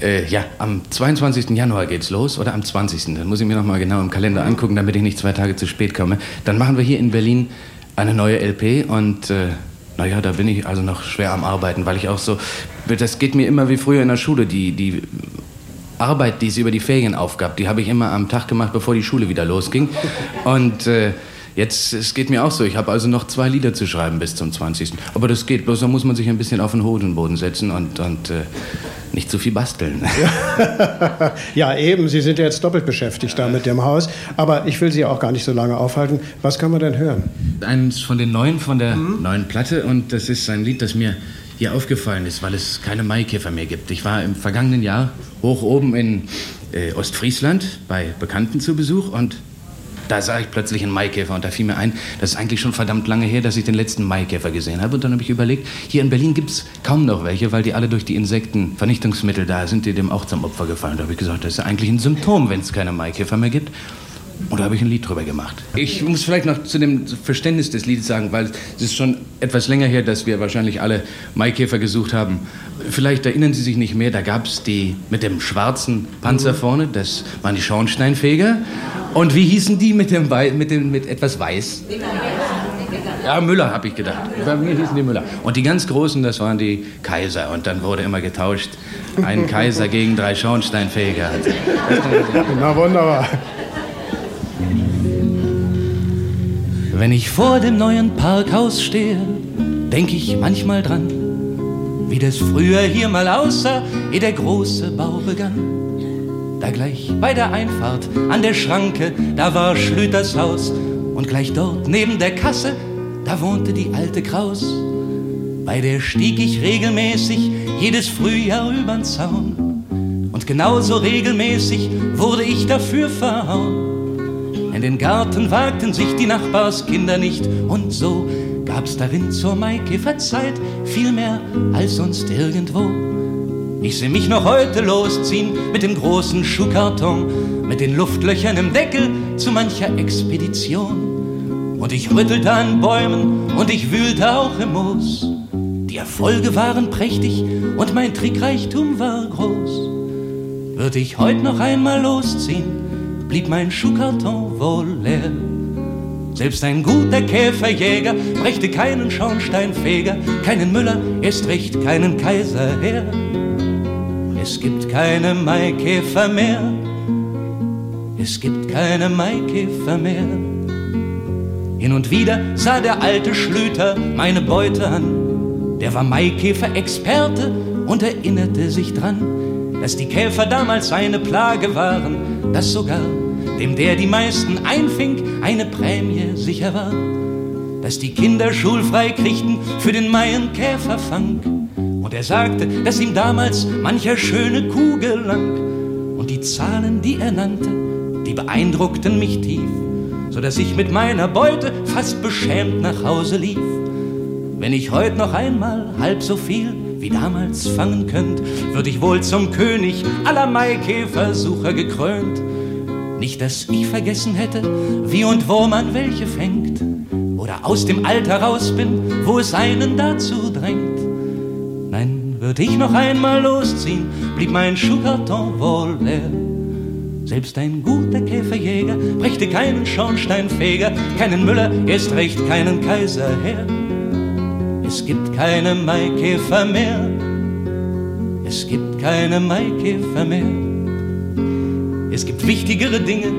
Äh, ja, am 22. Januar geht's los oder am 20. Dann muss ich mir noch mal genau im Kalender angucken, damit ich nicht zwei Tage zu spät komme. Dann machen wir hier in Berlin eine neue LP und äh, naja, da bin ich also noch schwer am Arbeiten, weil ich auch so, das geht mir immer wie früher in der Schule, die, die Arbeit, die es über die Ferien aufgab, die habe ich immer am Tag gemacht, bevor die Schule wieder losging. Und äh, Jetzt, es geht mir auch so. Ich habe also noch zwei Lieder zu schreiben bis zum 20. Aber das geht, bloß da muss man sich ein bisschen auf den Hodenboden setzen und, und äh, nicht zu viel basteln. Ja. ja, eben. Sie sind ja jetzt doppelt beschäftigt da mit dem Haus. Aber ich will Sie auch gar nicht so lange aufhalten. Was kann man denn hören? Eins von den neuen, von der mhm. neuen Platte. Und das ist ein Lied, das mir hier aufgefallen ist, weil es keine Maikäfer mehr gibt. Ich war im vergangenen Jahr hoch oben in äh, Ostfriesland bei Bekannten zu Besuch und da sah ich plötzlich einen Maikäfer und da fiel mir ein, das ist eigentlich schon verdammt lange her, dass ich den letzten Maikäfer gesehen habe. Und dann habe ich überlegt, hier in Berlin gibt es kaum noch welche, weil die alle durch die Insektenvernichtungsmittel da sind, die dem auch zum Opfer gefallen. Da habe ich gesagt, das ist eigentlich ein Symptom, wenn es keine Maikäfer mehr gibt. Und da habe ich ein Lied drüber gemacht. Ich muss vielleicht noch zu dem Verständnis des Liedes sagen, weil es ist schon etwas länger her, dass wir wahrscheinlich alle Maikäfer gesucht haben. Vielleicht erinnern Sie sich nicht mehr, da gab es die mit dem schwarzen Panzer vorne, das waren die Schornsteinfeger. Und wie hießen die mit, dem Wei mit, dem, mit etwas Weiß? Ja, Müller, habe ich gedacht. Bei mir hießen die Müller. Und die ganz Großen, das waren die Kaiser. Und dann wurde immer getauscht. Ein Kaiser gegen drei Schornsteinfeger. Na wunderbar. Wenn ich vor dem neuen Parkhaus stehe, denke ich manchmal dran, wie das früher hier mal aussah, ehe der große Bau begann. Da gleich bei der Einfahrt an der Schranke, da war Schlüters Haus. Und gleich dort neben der Kasse, da wohnte die alte Kraus. Bei der stieg ich regelmäßig jedes Frühjahr übern Zaun. Und genauso regelmäßig wurde ich dafür verhauen. In den Garten wagten sich die Nachbarskinder nicht und so gab's darin zur Maikäferzeit viel mehr als sonst irgendwo. Ich seh mich noch heute losziehen mit dem großen Schuhkarton, mit den Luftlöchern im Deckel zu mancher Expedition. Und ich rüttelte an Bäumen und ich wühlte auch im Moos. Die Erfolge waren prächtig und mein Trickreichtum war groß. Würde ich heute noch einmal losziehen, blieb mein Schuhkarton wohl leer. Selbst ein guter Käferjäger brächte keinen Schornsteinfeger, keinen Müller, erst recht keinen Kaiser her. Es gibt keine Maikäfer mehr. Es gibt keine Maikäfer mehr. Hin und wieder sah der alte Schlüter meine Beute an. Der war Maikäfer-Experte und erinnerte sich dran, dass die Käfer damals eine Plage waren, dass sogar dem, der die meisten einfing, eine Prämie sicher war, dass die Kinder schulfrei kriegten für den Maienkäferfang und er sagte, dass ihm damals mancher schöne Kuh gelang. Und die Zahlen, die er nannte, die beeindruckten mich tief, so dass ich mit meiner Beute fast beschämt nach Hause lief. Wenn ich heut noch einmal halb so viel wie damals fangen könnt, würde ich wohl zum König aller Maikäfersucher gekrönt. Nicht, dass ich vergessen hätte, wie und wo man welche fängt, oder aus dem Alter raus bin, wo es einen dazu drängt. Würde ich noch einmal losziehen, blieb mein Schuhkarton wohl leer. Selbst ein guter Käferjäger brächte keinen Schornsteinfeger, keinen Müller, erst recht keinen Kaiser her. Es gibt keine Maikäfer mehr, es gibt keine Maikäfer mehr. Es gibt wichtigere Dinge,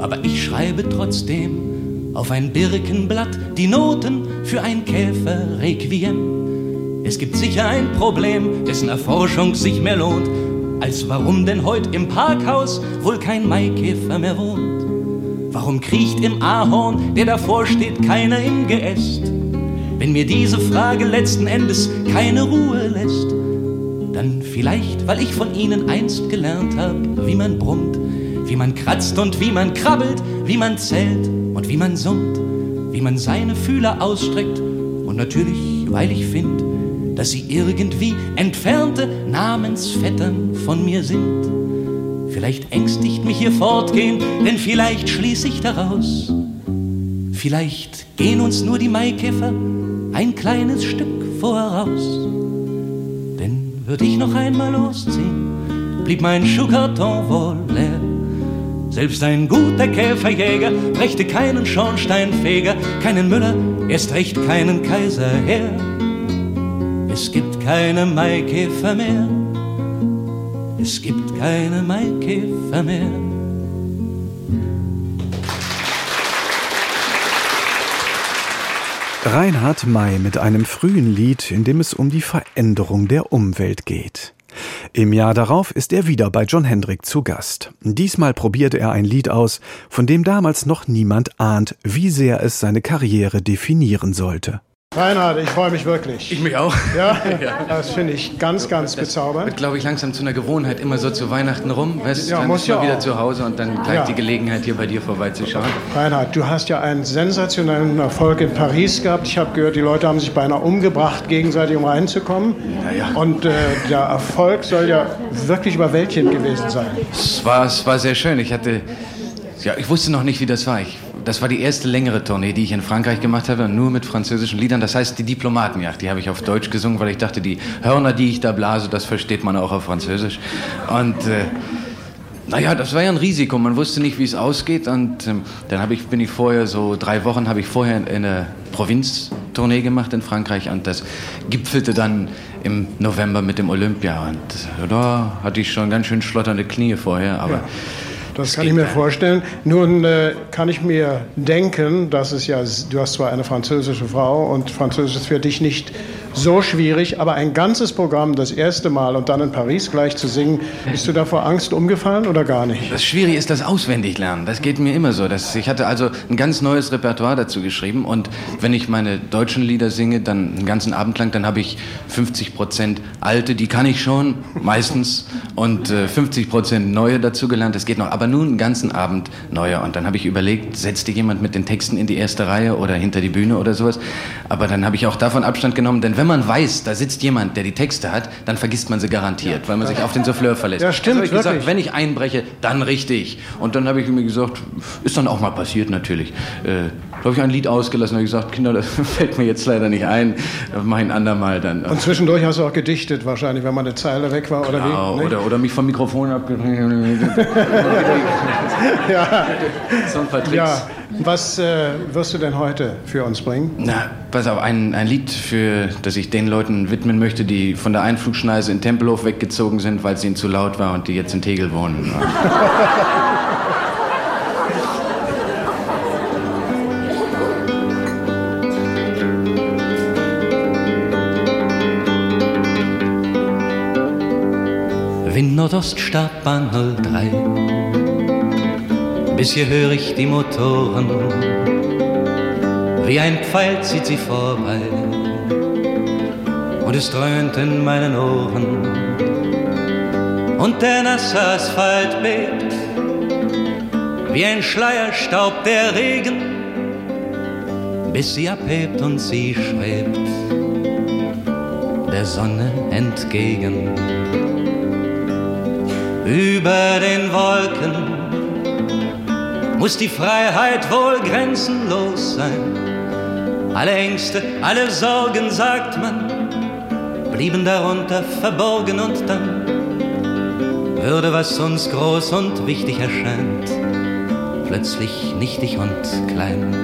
aber ich schreibe trotzdem auf ein Birkenblatt die Noten für ein Käfer-Requiem. Es gibt sicher ein Problem, dessen Erforschung sich mehr lohnt, als warum denn heute im Parkhaus wohl kein Maikäfer mehr wohnt. Warum kriecht im Ahorn, der davor steht, keiner im Geäst? Wenn mir diese Frage letzten Endes keine Ruhe lässt, dann vielleicht, weil ich von ihnen einst gelernt habe, wie man brummt, wie man kratzt und wie man krabbelt, wie man zählt und wie man summt, wie man seine Fühler ausstreckt und natürlich, weil ich finde, dass sie irgendwie entfernte Namensvettern von mir sind. Vielleicht ängstigt mich ihr Fortgehen, denn vielleicht schließe ich daraus. Vielleicht gehen uns nur die Maikäfer ein kleines Stück voraus. Denn würde ich noch einmal losziehen, blieb mein Schuhkarton wohl leer. Selbst ein guter Käferjäger brächte keinen Schornsteinfeger, keinen Müller, erst recht keinen Kaiser her. Es gibt keine Maikäfer mehr. Es gibt keine Maikäfer mehr. Reinhard May mit einem frühen Lied, in dem es um die Veränderung der Umwelt geht. Im Jahr darauf ist er wieder bei John Hendrick zu Gast. Diesmal probiert er ein Lied aus, von dem damals noch niemand ahnt, wie sehr es seine Karriere definieren sollte. Reinhard, ich freue mich wirklich. Ich mich auch. Ja, das finde ich ganz, ganz das bezaubernd. Wird, glaube ich, langsam zu einer Gewohnheit, immer so zu Weihnachten rum. Weißt, Ja, dann muss ist man ja wieder zu Hause und dann gleich Ja. die Gelegenheit, hier bei dir vorbeizuschauen. Reinhard, du hast ja einen sensationellen Erfolg in Paris gehabt. Ich habe gehört, die Leute haben sich beinahe umgebracht, gegenseitig um reinzukommen. Und äh, der Erfolg soll ja wirklich überwältigend gewesen sein. Es war, es war sehr schön. Ich hatte, ja, ich wusste noch nicht, wie das war. Ich, das war die erste längere Tournee, die ich in Frankreich gemacht habe, nur mit französischen Liedern. Das heißt, die Diplomatenjacht, die habe ich auf Deutsch gesungen, weil ich dachte, die Hörner, die ich da blase, das versteht man auch auf Französisch. Und äh, naja, das war ja ein Risiko. Man wusste nicht, wie es ausgeht. Und ähm, dann ich, bin ich vorher so drei Wochen habe ich vorher eine Provinztournee gemacht in Frankreich und das gipfelte dann im November mit dem Olympia. Und äh, da hatte ich schon ganz schön schlotternde Knie vorher, aber Das kann ich mir vorstellen. Nun äh, kann ich mir denken, dass es ja, du hast zwar eine französische Frau und Französisch ist für dich nicht so schwierig, aber ein ganzes Programm das erste Mal und dann in Paris gleich zu singen, bist du da vor Angst umgefallen oder gar nicht? Das Schwierige ist das Auswendiglernen. Das geht mir immer so. Das, ich hatte also ein ganz neues Repertoire dazu geschrieben und wenn ich meine deutschen Lieder singe, dann einen ganzen Abend lang, dann habe ich 50 Prozent alte, die kann ich schon meistens und äh, 50 Prozent neue dazu gelernt. Das geht noch, aber nun einen ganzen Abend neue. Und dann habe ich überlegt, setzt dir jemand mit den Texten in die erste Reihe oder hinter die Bühne oder sowas. Aber dann habe ich auch davon Abstand genommen, denn wenn man weiß, da sitzt jemand, der die Texte hat, dann vergisst man sie garantiert, weil man sich auf den Souffleur verlässt. Ja, stimmt, also ich gesagt, wenn ich einbreche, dann richtig. Und dann habe ich mir gesagt, ist dann auch mal passiert natürlich. Äh, da habe ich ein Lied ausgelassen und gesagt, Kinder, das fällt mir jetzt leider nicht ein, mache ich ein andermal dann. Und zwischendurch hast du auch gedichtet, wahrscheinlich, wenn mal eine Zeile weg war oder Genau, wie? nicht? oder, oder mich vom Mikrofon abgedreht. ja. So ein paar Tricks. ja. Was äh, wirst du denn heute für uns bringen? Na, pass auf, ein, ein Lied, für das ich den Leuten widmen möchte, die von der Einflugschneise in Tempelhof weggezogen sind, weil es ihnen zu laut war und die jetzt in Tegel wohnen. Wind Nordost Startbahn 03. Bis hier höre ich die Motoren. Wie ein Pfeil zieht sie vorbei. Und es dröhnt in meinen Ohren. Und der nasse Asphalt bebt. Wie ein Schleierstaub der Regen. Bis sie abhebt und sie schwebt. Der Sonne entgegen. Über den Wolken muss die Freiheit wohl grenzenlos sein. Alle Ängste, alle Sorgen, sagt man, blieben darunter verborgen und dann würde, was uns groß und wichtig erscheint, plötzlich nichtig und klein.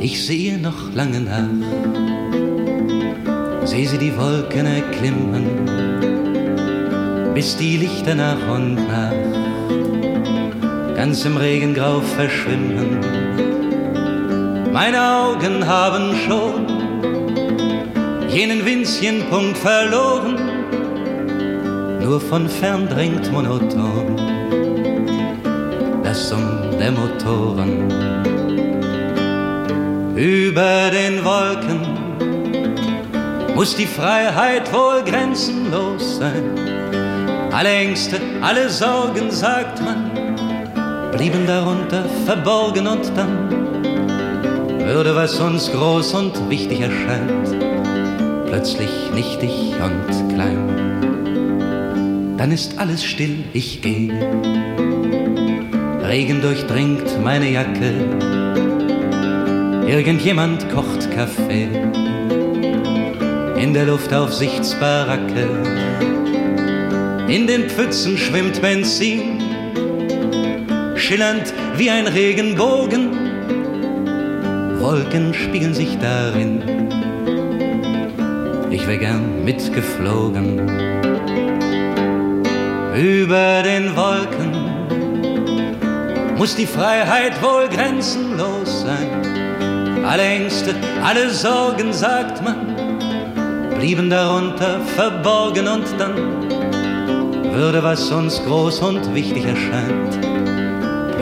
Ich sehe noch lange nach, sehe sie die Wolken erklimmen, bis die Lichter nach und nach ganz im Regengrau verschwimmen Meine Augen haben schon jenen winzigen Punkt verloren, nur von fern dringt monoton das Summen der Motoren. Über den Wolken muss die Freiheit wohl grenzenlos sein. Alle Ängste, alle Sorgen, sagt man, blieben darunter verborgen und dann würde, was uns groß und wichtig erscheint, plötzlich nichtig und klein. Dann ist alles still, ich gehe. Regen durchdringt meine Jacke. Irgendjemand kocht Kaffee. In der Luft Aufsichtsbaracke. In den Pfützen schwimmt Benzin. Schillernd wie ein Regenbogen Wolken spiegeln sich darin. Ich wär gern mitgeflogen. Über den Wolken muss die Freiheit wohl grenzenlos sein. Alle Ängste, alle Sorgen, sagt man, blieben darunter verborgen und dann würde, was uns groß und wichtig erscheint,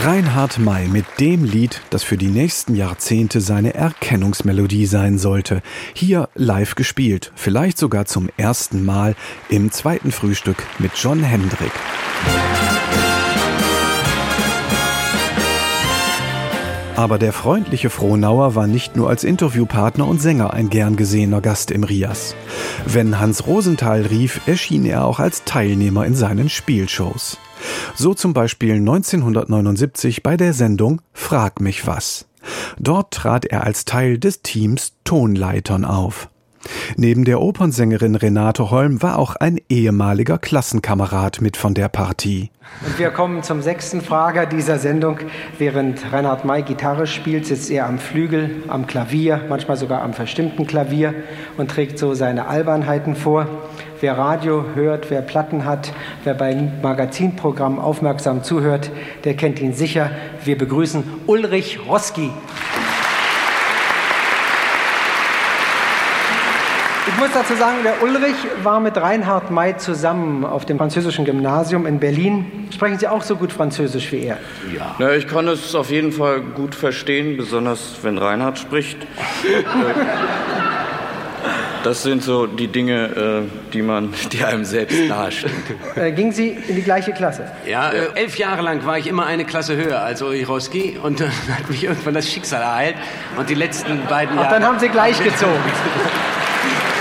Reinhard May mit dem Lied, das für die nächsten Jahrzehnte seine Erkennungsmelodie sein sollte. Hier live gespielt, vielleicht sogar zum ersten Mal im zweiten Frühstück mit John Hendrick. Aber der freundliche Frohnauer war nicht nur als Interviewpartner und Sänger ein gern gesehener Gast im Rias. Wenn Hans Rosenthal rief, erschien er auch als Teilnehmer in seinen Spielshows. So zum Beispiel 1979 bei der Sendung Frag mich was. Dort trat er als Teil des Teams Tonleitern auf. Neben der Opernsängerin Renate Holm war auch ein ehemaliger Klassenkamerad mit von der Partie. Und wir kommen zum sechsten Frager dieser Sendung. Während Reinhard May Gitarre spielt, sitzt er am Flügel, am Klavier, manchmal sogar am verstimmten Klavier und trägt so seine Albernheiten vor. Wer Radio hört, wer Platten hat, wer beim Magazinprogramm aufmerksam zuhört, der kennt ihn sicher. Wir begrüßen Ulrich Roski. Ich muss dazu sagen, der Ulrich war mit Reinhard May zusammen auf dem französischen Gymnasium in Berlin. Sprechen Sie auch so gut Französisch wie er? Ja. Na, ich kann es auf jeden Fall gut verstehen, besonders wenn Reinhard spricht. Das sind so die Dinge, äh, die man, die einem selbst nahestehen. Äh, gingen Sie in die gleiche Klasse? Ja, äh, elf Jahre lang war ich immer eine Klasse höher als Ulrich und dann hat mich irgendwann das Schicksal ereilt und die letzten beiden Jahre. Ach, dann haben Sie gleich gezogen.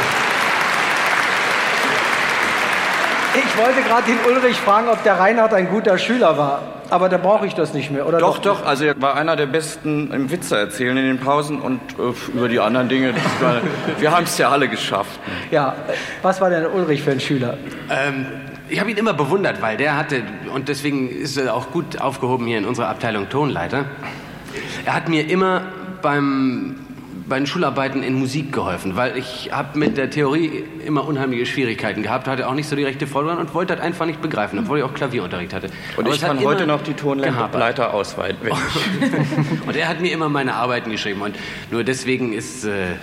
Ich wollte gerade den Ulrich fragen, ob der Reinhard ein guter Schüler war. Aber da brauche ich das nicht mehr, oder? Doch, doch, Also er war einer der besten im Witze erzählen in den Pausen und äh, über die anderen Dinge. War, wir haben es ja alle geschafft. Ja, was war denn Ulrich für ein Schüler? Ähm, ich habe ihn immer bewundert, weil der hatte, und deswegen ist er auch gut aufgehoben hier in unserer Abteilung Tonleiter. Er hat mir immer beim bei den Schularbeiten in Musik geholfen, weil ich habe mit der Theorie immer unheimliche Schwierigkeiten gehabt, hatte auch nicht so die rechte Vordergrund und wollte das einfach nicht begreifen, obwohl ich auch Klavierunterricht hatte. Und Aber ich kann heute noch die Tonleiter ausweiten. und er hat mir immer meine Arbeiten geschrieben und nur deswegen ist... Äh,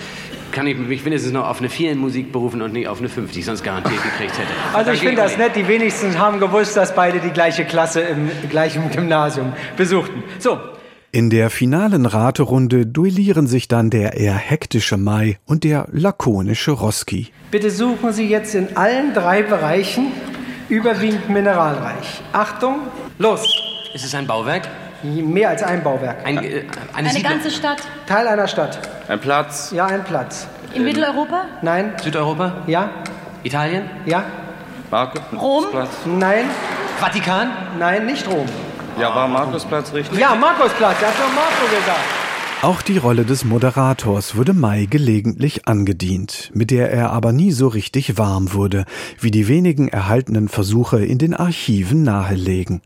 kann ich mich wenigstens noch auf eine 4 in Musik berufen und nicht auf eine 5, die ich sonst garantiert gekriegt hätte. Also ich finde das nett, die wenigsten haben gewusst, dass beide die gleiche Klasse im gleichen Gymnasium besuchten. So, in der finalen Raterunde duellieren sich dann der eher hektische Mai und der lakonische Roski. Bitte suchen Sie jetzt in allen drei Bereichen überwiegend mineralreich. Achtung, los! Ist es ein Bauwerk? Mehr als ein Bauwerk. Ein, äh, eine, eine ganze Stadt? Teil einer Stadt. Ein Platz? Ja, ein Platz. In ähm, Mitteleuropa? Nein. Südeuropa? Ja. Italien? Ja. Marke? Rom? Nein. Vatikan? Nein, nicht Rom. Ja, war Markusplatz richtig? Ja, Markusplatz, das hat doch Marco gesagt. Auch die Rolle des Moderators wurde May gelegentlich angedient, mit der er aber nie so richtig warm wurde, wie die wenigen erhaltenen Versuche in den Archiven nahelegen.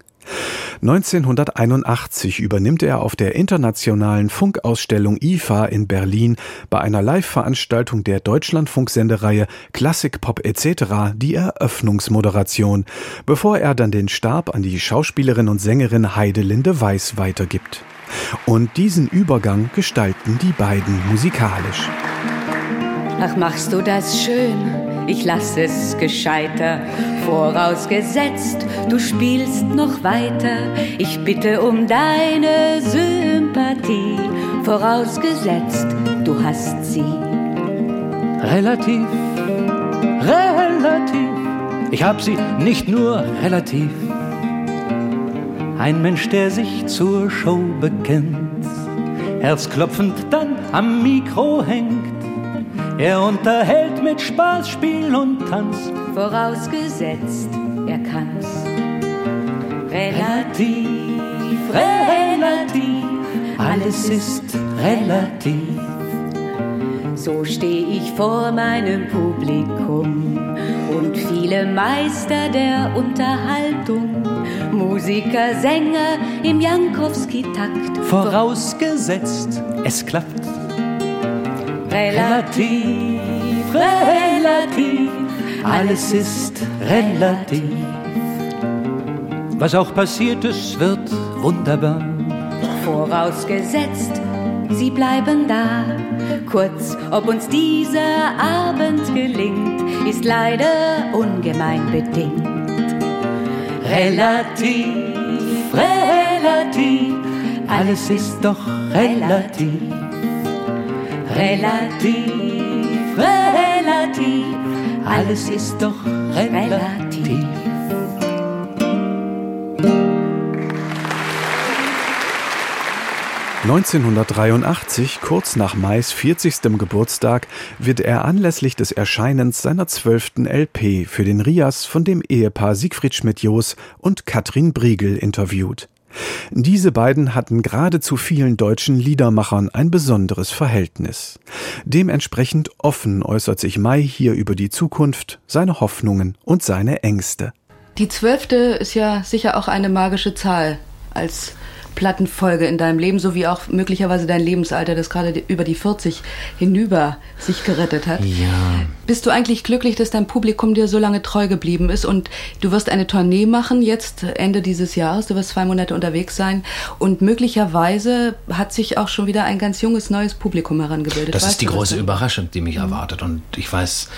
1981 übernimmt er auf der internationalen Funkausstellung IFA in Berlin bei einer Live-Veranstaltung der Deutschlandfunksendereihe Klassik Pop etc. die Eröffnungsmoderation, bevor er dann den Stab an die Schauspielerin und Sängerin Heidelinde Weiß weitergibt. Und diesen Übergang gestalten die beiden musikalisch. Ach, machst du das schön? Ich lass es gescheiter. Vorausgesetzt, du spielst noch weiter. Ich bitte um deine Sympathie. Vorausgesetzt, du hast sie. Relativ, relativ. Ich hab sie nicht nur relativ. Ein Mensch, der sich zur Show bekennt, herzklopfend dann am Mikro hängt. Er unterhält mit Spaß, Spiel und Tanz. Vorausgesetzt, er kann's. Relativ, relativ, alles ist relativ. So steh ich vor meinem Publikum und viele Meister der Unterhaltung, Musiker, Sänger im Jankowski-Takt. Vorausgesetzt, es klappt. Relativ, relativ, alles ist relativ. Was auch passiert, es wird wunderbar. Vorausgesetzt, sie bleiben da. Kurz, ob uns dieser Abend gelingt, ist leider ungemein bedingt. Relativ, relativ, alles ist doch relativ. Relativ, relativ, alles ist doch relativ. 1983, kurz nach Mais 40. Geburtstag, wird er anlässlich des Erscheinens seiner zwölften LP für den Rias von dem Ehepaar Siegfried Schmidt-Jos und Katrin Briegel interviewt. Diese beiden hatten gerade zu vielen deutschen Liedermachern ein besonderes Verhältnis. Dementsprechend offen äußert sich Mai hier über die Zukunft, seine Hoffnungen und seine Ängste. Die zwölfte ist ja sicher auch eine magische Zahl als Plattenfolge in deinem Leben, so wie auch möglicherweise dein Lebensalter, das gerade über die 40 hinüber sich gerettet hat. Ja. Bist du eigentlich glücklich, dass dein Publikum dir so lange treu geblieben ist und du wirst eine Tournee machen jetzt Ende dieses Jahres, du wirst zwei Monate unterwegs sein und möglicherweise hat sich auch schon wieder ein ganz junges neues Publikum herangebildet. Das weißt ist die große denn? Überraschung, die mich erwartet und ich weiß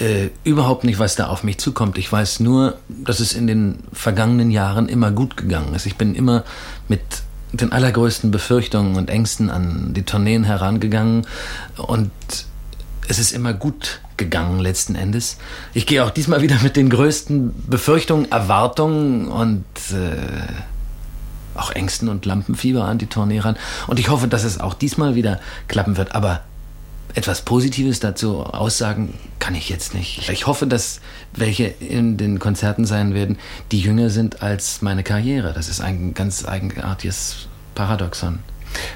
äh, überhaupt nicht, was da auf mich zukommt. Ich weiß nur, dass es in den vergangenen Jahren immer gut gegangen ist. Ich bin immer mit den allergrößten Befürchtungen und Ängsten an die Tourneen herangegangen und es ist immer gut gegangen letzten Endes. Ich gehe auch diesmal wieder mit den größten Befürchtungen, Erwartungen und äh, auch Ängsten und Lampenfieber an die Tournee ran. Und ich hoffe, dass es auch diesmal wieder klappen wird. Aber etwas Positives dazu aussagen kann ich jetzt nicht. Ich hoffe, dass welche in den Konzerten sein werden, die jünger sind als meine Karriere. Das ist ein ganz eigenartiges Paradoxon.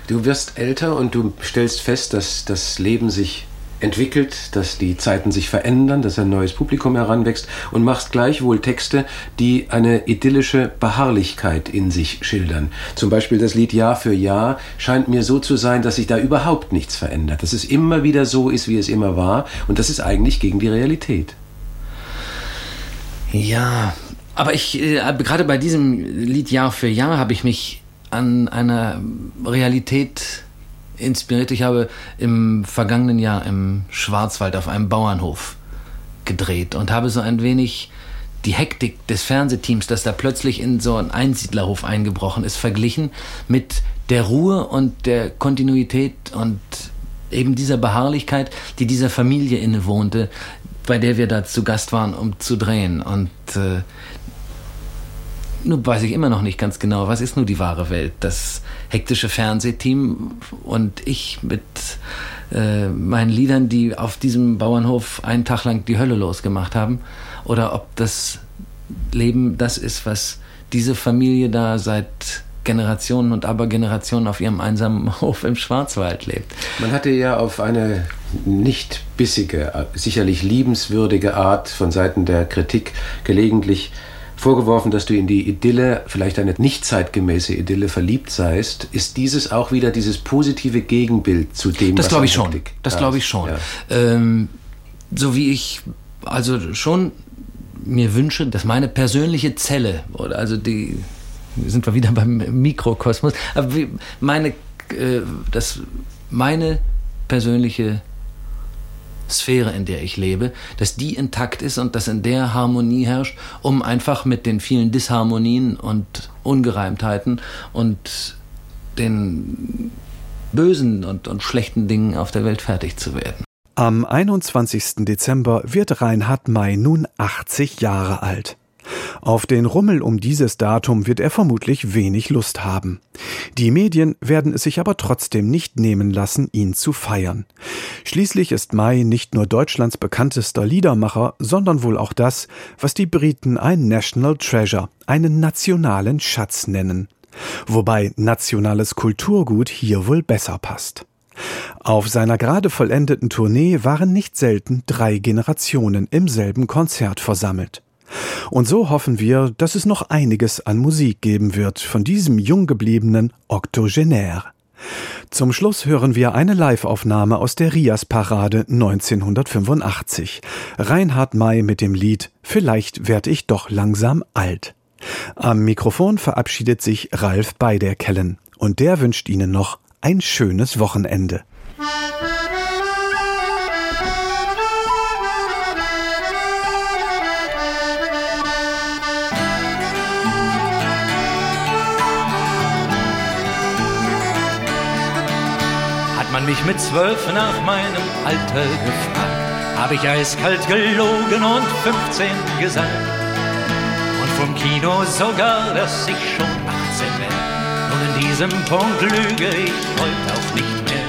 Du wirst älter und du stellst fest, dass das Leben sich entwickelt, dass die Zeiten sich verändern, dass ein neues Publikum heranwächst und machst gleichwohl Texte, die eine idyllische Beharrlichkeit in sich schildern. Zum Beispiel das Lied Jahr für Jahr scheint mir so zu sein, dass sich da überhaupt nichts verändert, dass es immer wieder so ist, wie es immer war und das ist eigentlich gegen die Realität. Ja, aber ich, äh, gerade bei diesem Lied Jahr für Jahr habe ich mich an einer Realität inspiriert. Ich habe im vergangenen Jahr im Schwarzwald auf einem Bauernhof gedreht und habe so ein wenig die Hektik des Fernsehteams, das da plötzlich in so einen Einsiedlerhof eingebrochen ist, verglichen mit der Ruhe und der Kontinuität und eben dieser Beharrlichkeit, die dieser Familie innewohnte, bei der wir da zu Gast waren, um zu drehen. Und äh, nun weiß ich immer noch nicht ganz genau, was ist nun die wahre Welt. Das hektische Fernsehteam und ich mit äh, meinen Liedern, die auf diesem Bauernhof einen Tag lang die Hölle losgemacht haben. Oder ob das Leben das ist, was diese Familie da seit Generationen und Abergenerationen auf ihrem einsamen Hof im Schwarzwald lebt. Man hatte ja auf eine nicht bissige, sicherlich liebenswürdige Art von Seiten der Kritik gelegentlich vorgeworfen, dass du in die Idylle, vielleicht eine nicht zeitgemäße Idylle verliebt seist. Ist dieses auch wieder dieses positive Gegenbild zu dem, das was glaube ich schon. Das da glaube ich schon. Ja. Ähm, so wie ich also schon mir wünsche, dass meine persönliche Zelle oder also die sind wir wieder beim Mikrokosmos, aber meine äh, dass meine persönliche Sphäre, in der ich lebe, dass die intakt ist und dass in der Harmonie herrscht, um einfach mit den vielen Disharmonien und Ungereimtheiten und den bösen und, und schlechten Dingen auf der Welt fertig zu werden. Am 21. Dezember wird Reinhard May nun 80 Jahre alt. Auf den Rummel um dieses Datum wird er vermutlich wenig Lust haben. Die Medien werden es sich aber trotzdem nicht nehmen lassen, ihn zu feiern. Schließlich ist May nicht nur Deutschlands bekanntester Liedermacher, sondern wohl auch das, was die Briten ein National Treasure, einen nationalen Schatz nennen. Wobei nationales Kulturgut hier wohl besser passt. Auf seiner gerade vollendeten Tournee waren nicht selten drei Generationen im selben Konzert versammelt. Und so hoffen wir, dass es noch einiges an Musik geben wird von diesem jung gebliebenen Octogenär. Zum Schluss hören wir eine Live-Aufnahme aus der Rias-Parade 1985. Reinhard May mit dem Lied Vielleicht werd ich doch langsam alt. Am Mikrofon verabschiedet sich Ralf Beiderkellen und der wünscht Ihnen noch ein schönes Wochenende. Man mich mit zwölf nach meinem Alter gefragt, habe ich eiskalt gelogen und 15 gesagt. Und vom Kino sogar, dass ich schon 18 bin. Nun in diesem Punkt lüge ich heute auch nicht mehr.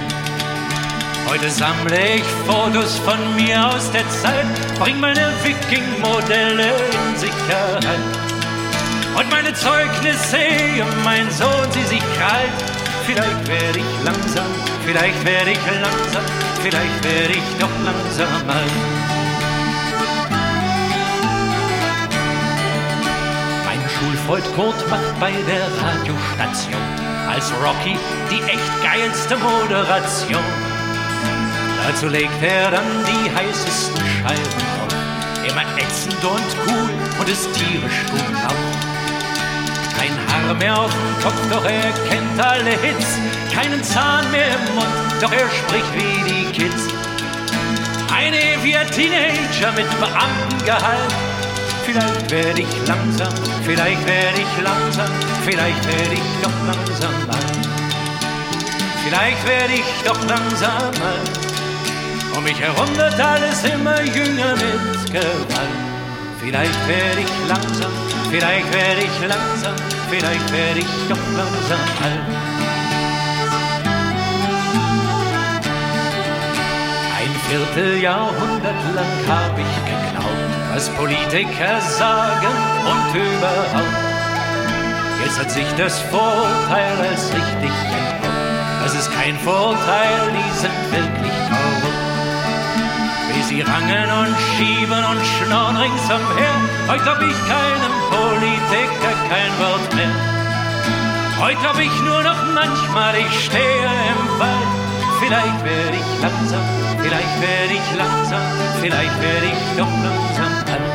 Heute sammle ich Fotos von mir aus der Zeit, bring meine Viking-Modelle in Sicherheit. Und meine Zeugnisse, mein Sohn, sie sich kalt. Vielleicht werde ich langsam, vielleicht werde ich langsam, vielleicht werde ich doch langsam alt. Mein Schulfreund Kurt macht bei der Radiostation als Rocky die echt geilste Moderation. Dazu legt er dann die heißesten Scheiben auf. Immer ätzend und cool und ist tierisch gut drauf. Kein Haar mehr auf dem Kopf, doch er kennt alle Hits. Keinen Zahn mehr im Mund, doch er spricht wie die Kids. Ein ewiger Teenager mit Beamtengehalt. Vielleicht werde ich langsam, vielleicht werde ich langsam, vielleicht werde ich doch langsam alt. Vielleicht werde ich doch langsam alt. Um mich herum wird alles immer jünger mit Gewalt. Vielleicht werde ich langsam, vielleicht werde ich langsam, vielleicht werde ich doch langsam alt. Ein Vierteljahrhundert lang habe ich geglaubt, was Politiker sagen und überhaupt. Jetzt hat sich das Vorurteil als richtig entpuppt. Das ist kein Vorteil, die sind wirklich sie rangen und schieben und schnorren ringsumher, heute hab ich keinem Politiker kein Wort mehr. Heute hab ich nur noch manchmal, ich stehe im Wald. Vielleicht werde ich langsam, vielleicht werde ich langsam, vielleicht werde ich doch langsam alt.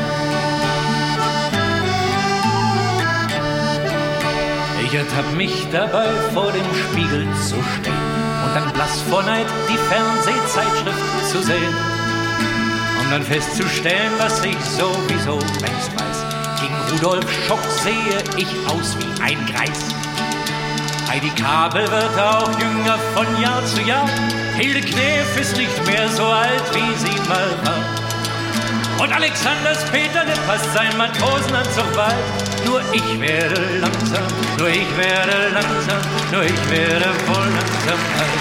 Ich ertapp mich dabei, vor dem Spiegel zu stehen und dann blass vor Neid die Fernsehzeitschrift zu sehen. Um dann festzustellen, was ich sowieso längst weiß. Gegen Rudolf Schock sehe ich aus wie ein Greis. Heidi Kabel wird auch jünger von Jahr zu Jahr. Hilde Knef ist nicht mehr so alt, wie sie mal war. Und Alexanders Peterle passt sein Matrosenanzug bald. Nur ich werde langsam, nur ich werde langsam, nur ich werde wohl langsam alt.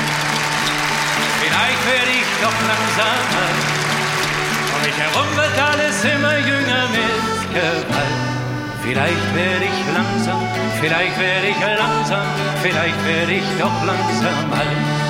Vielleicht werde ich doch langsam alt. Um herum wird alles immer jünger mit Gewalt. Vielleicht werde ich langsam, vielleicht werde ich langsam, vielleicht werde ich doch langsam alt.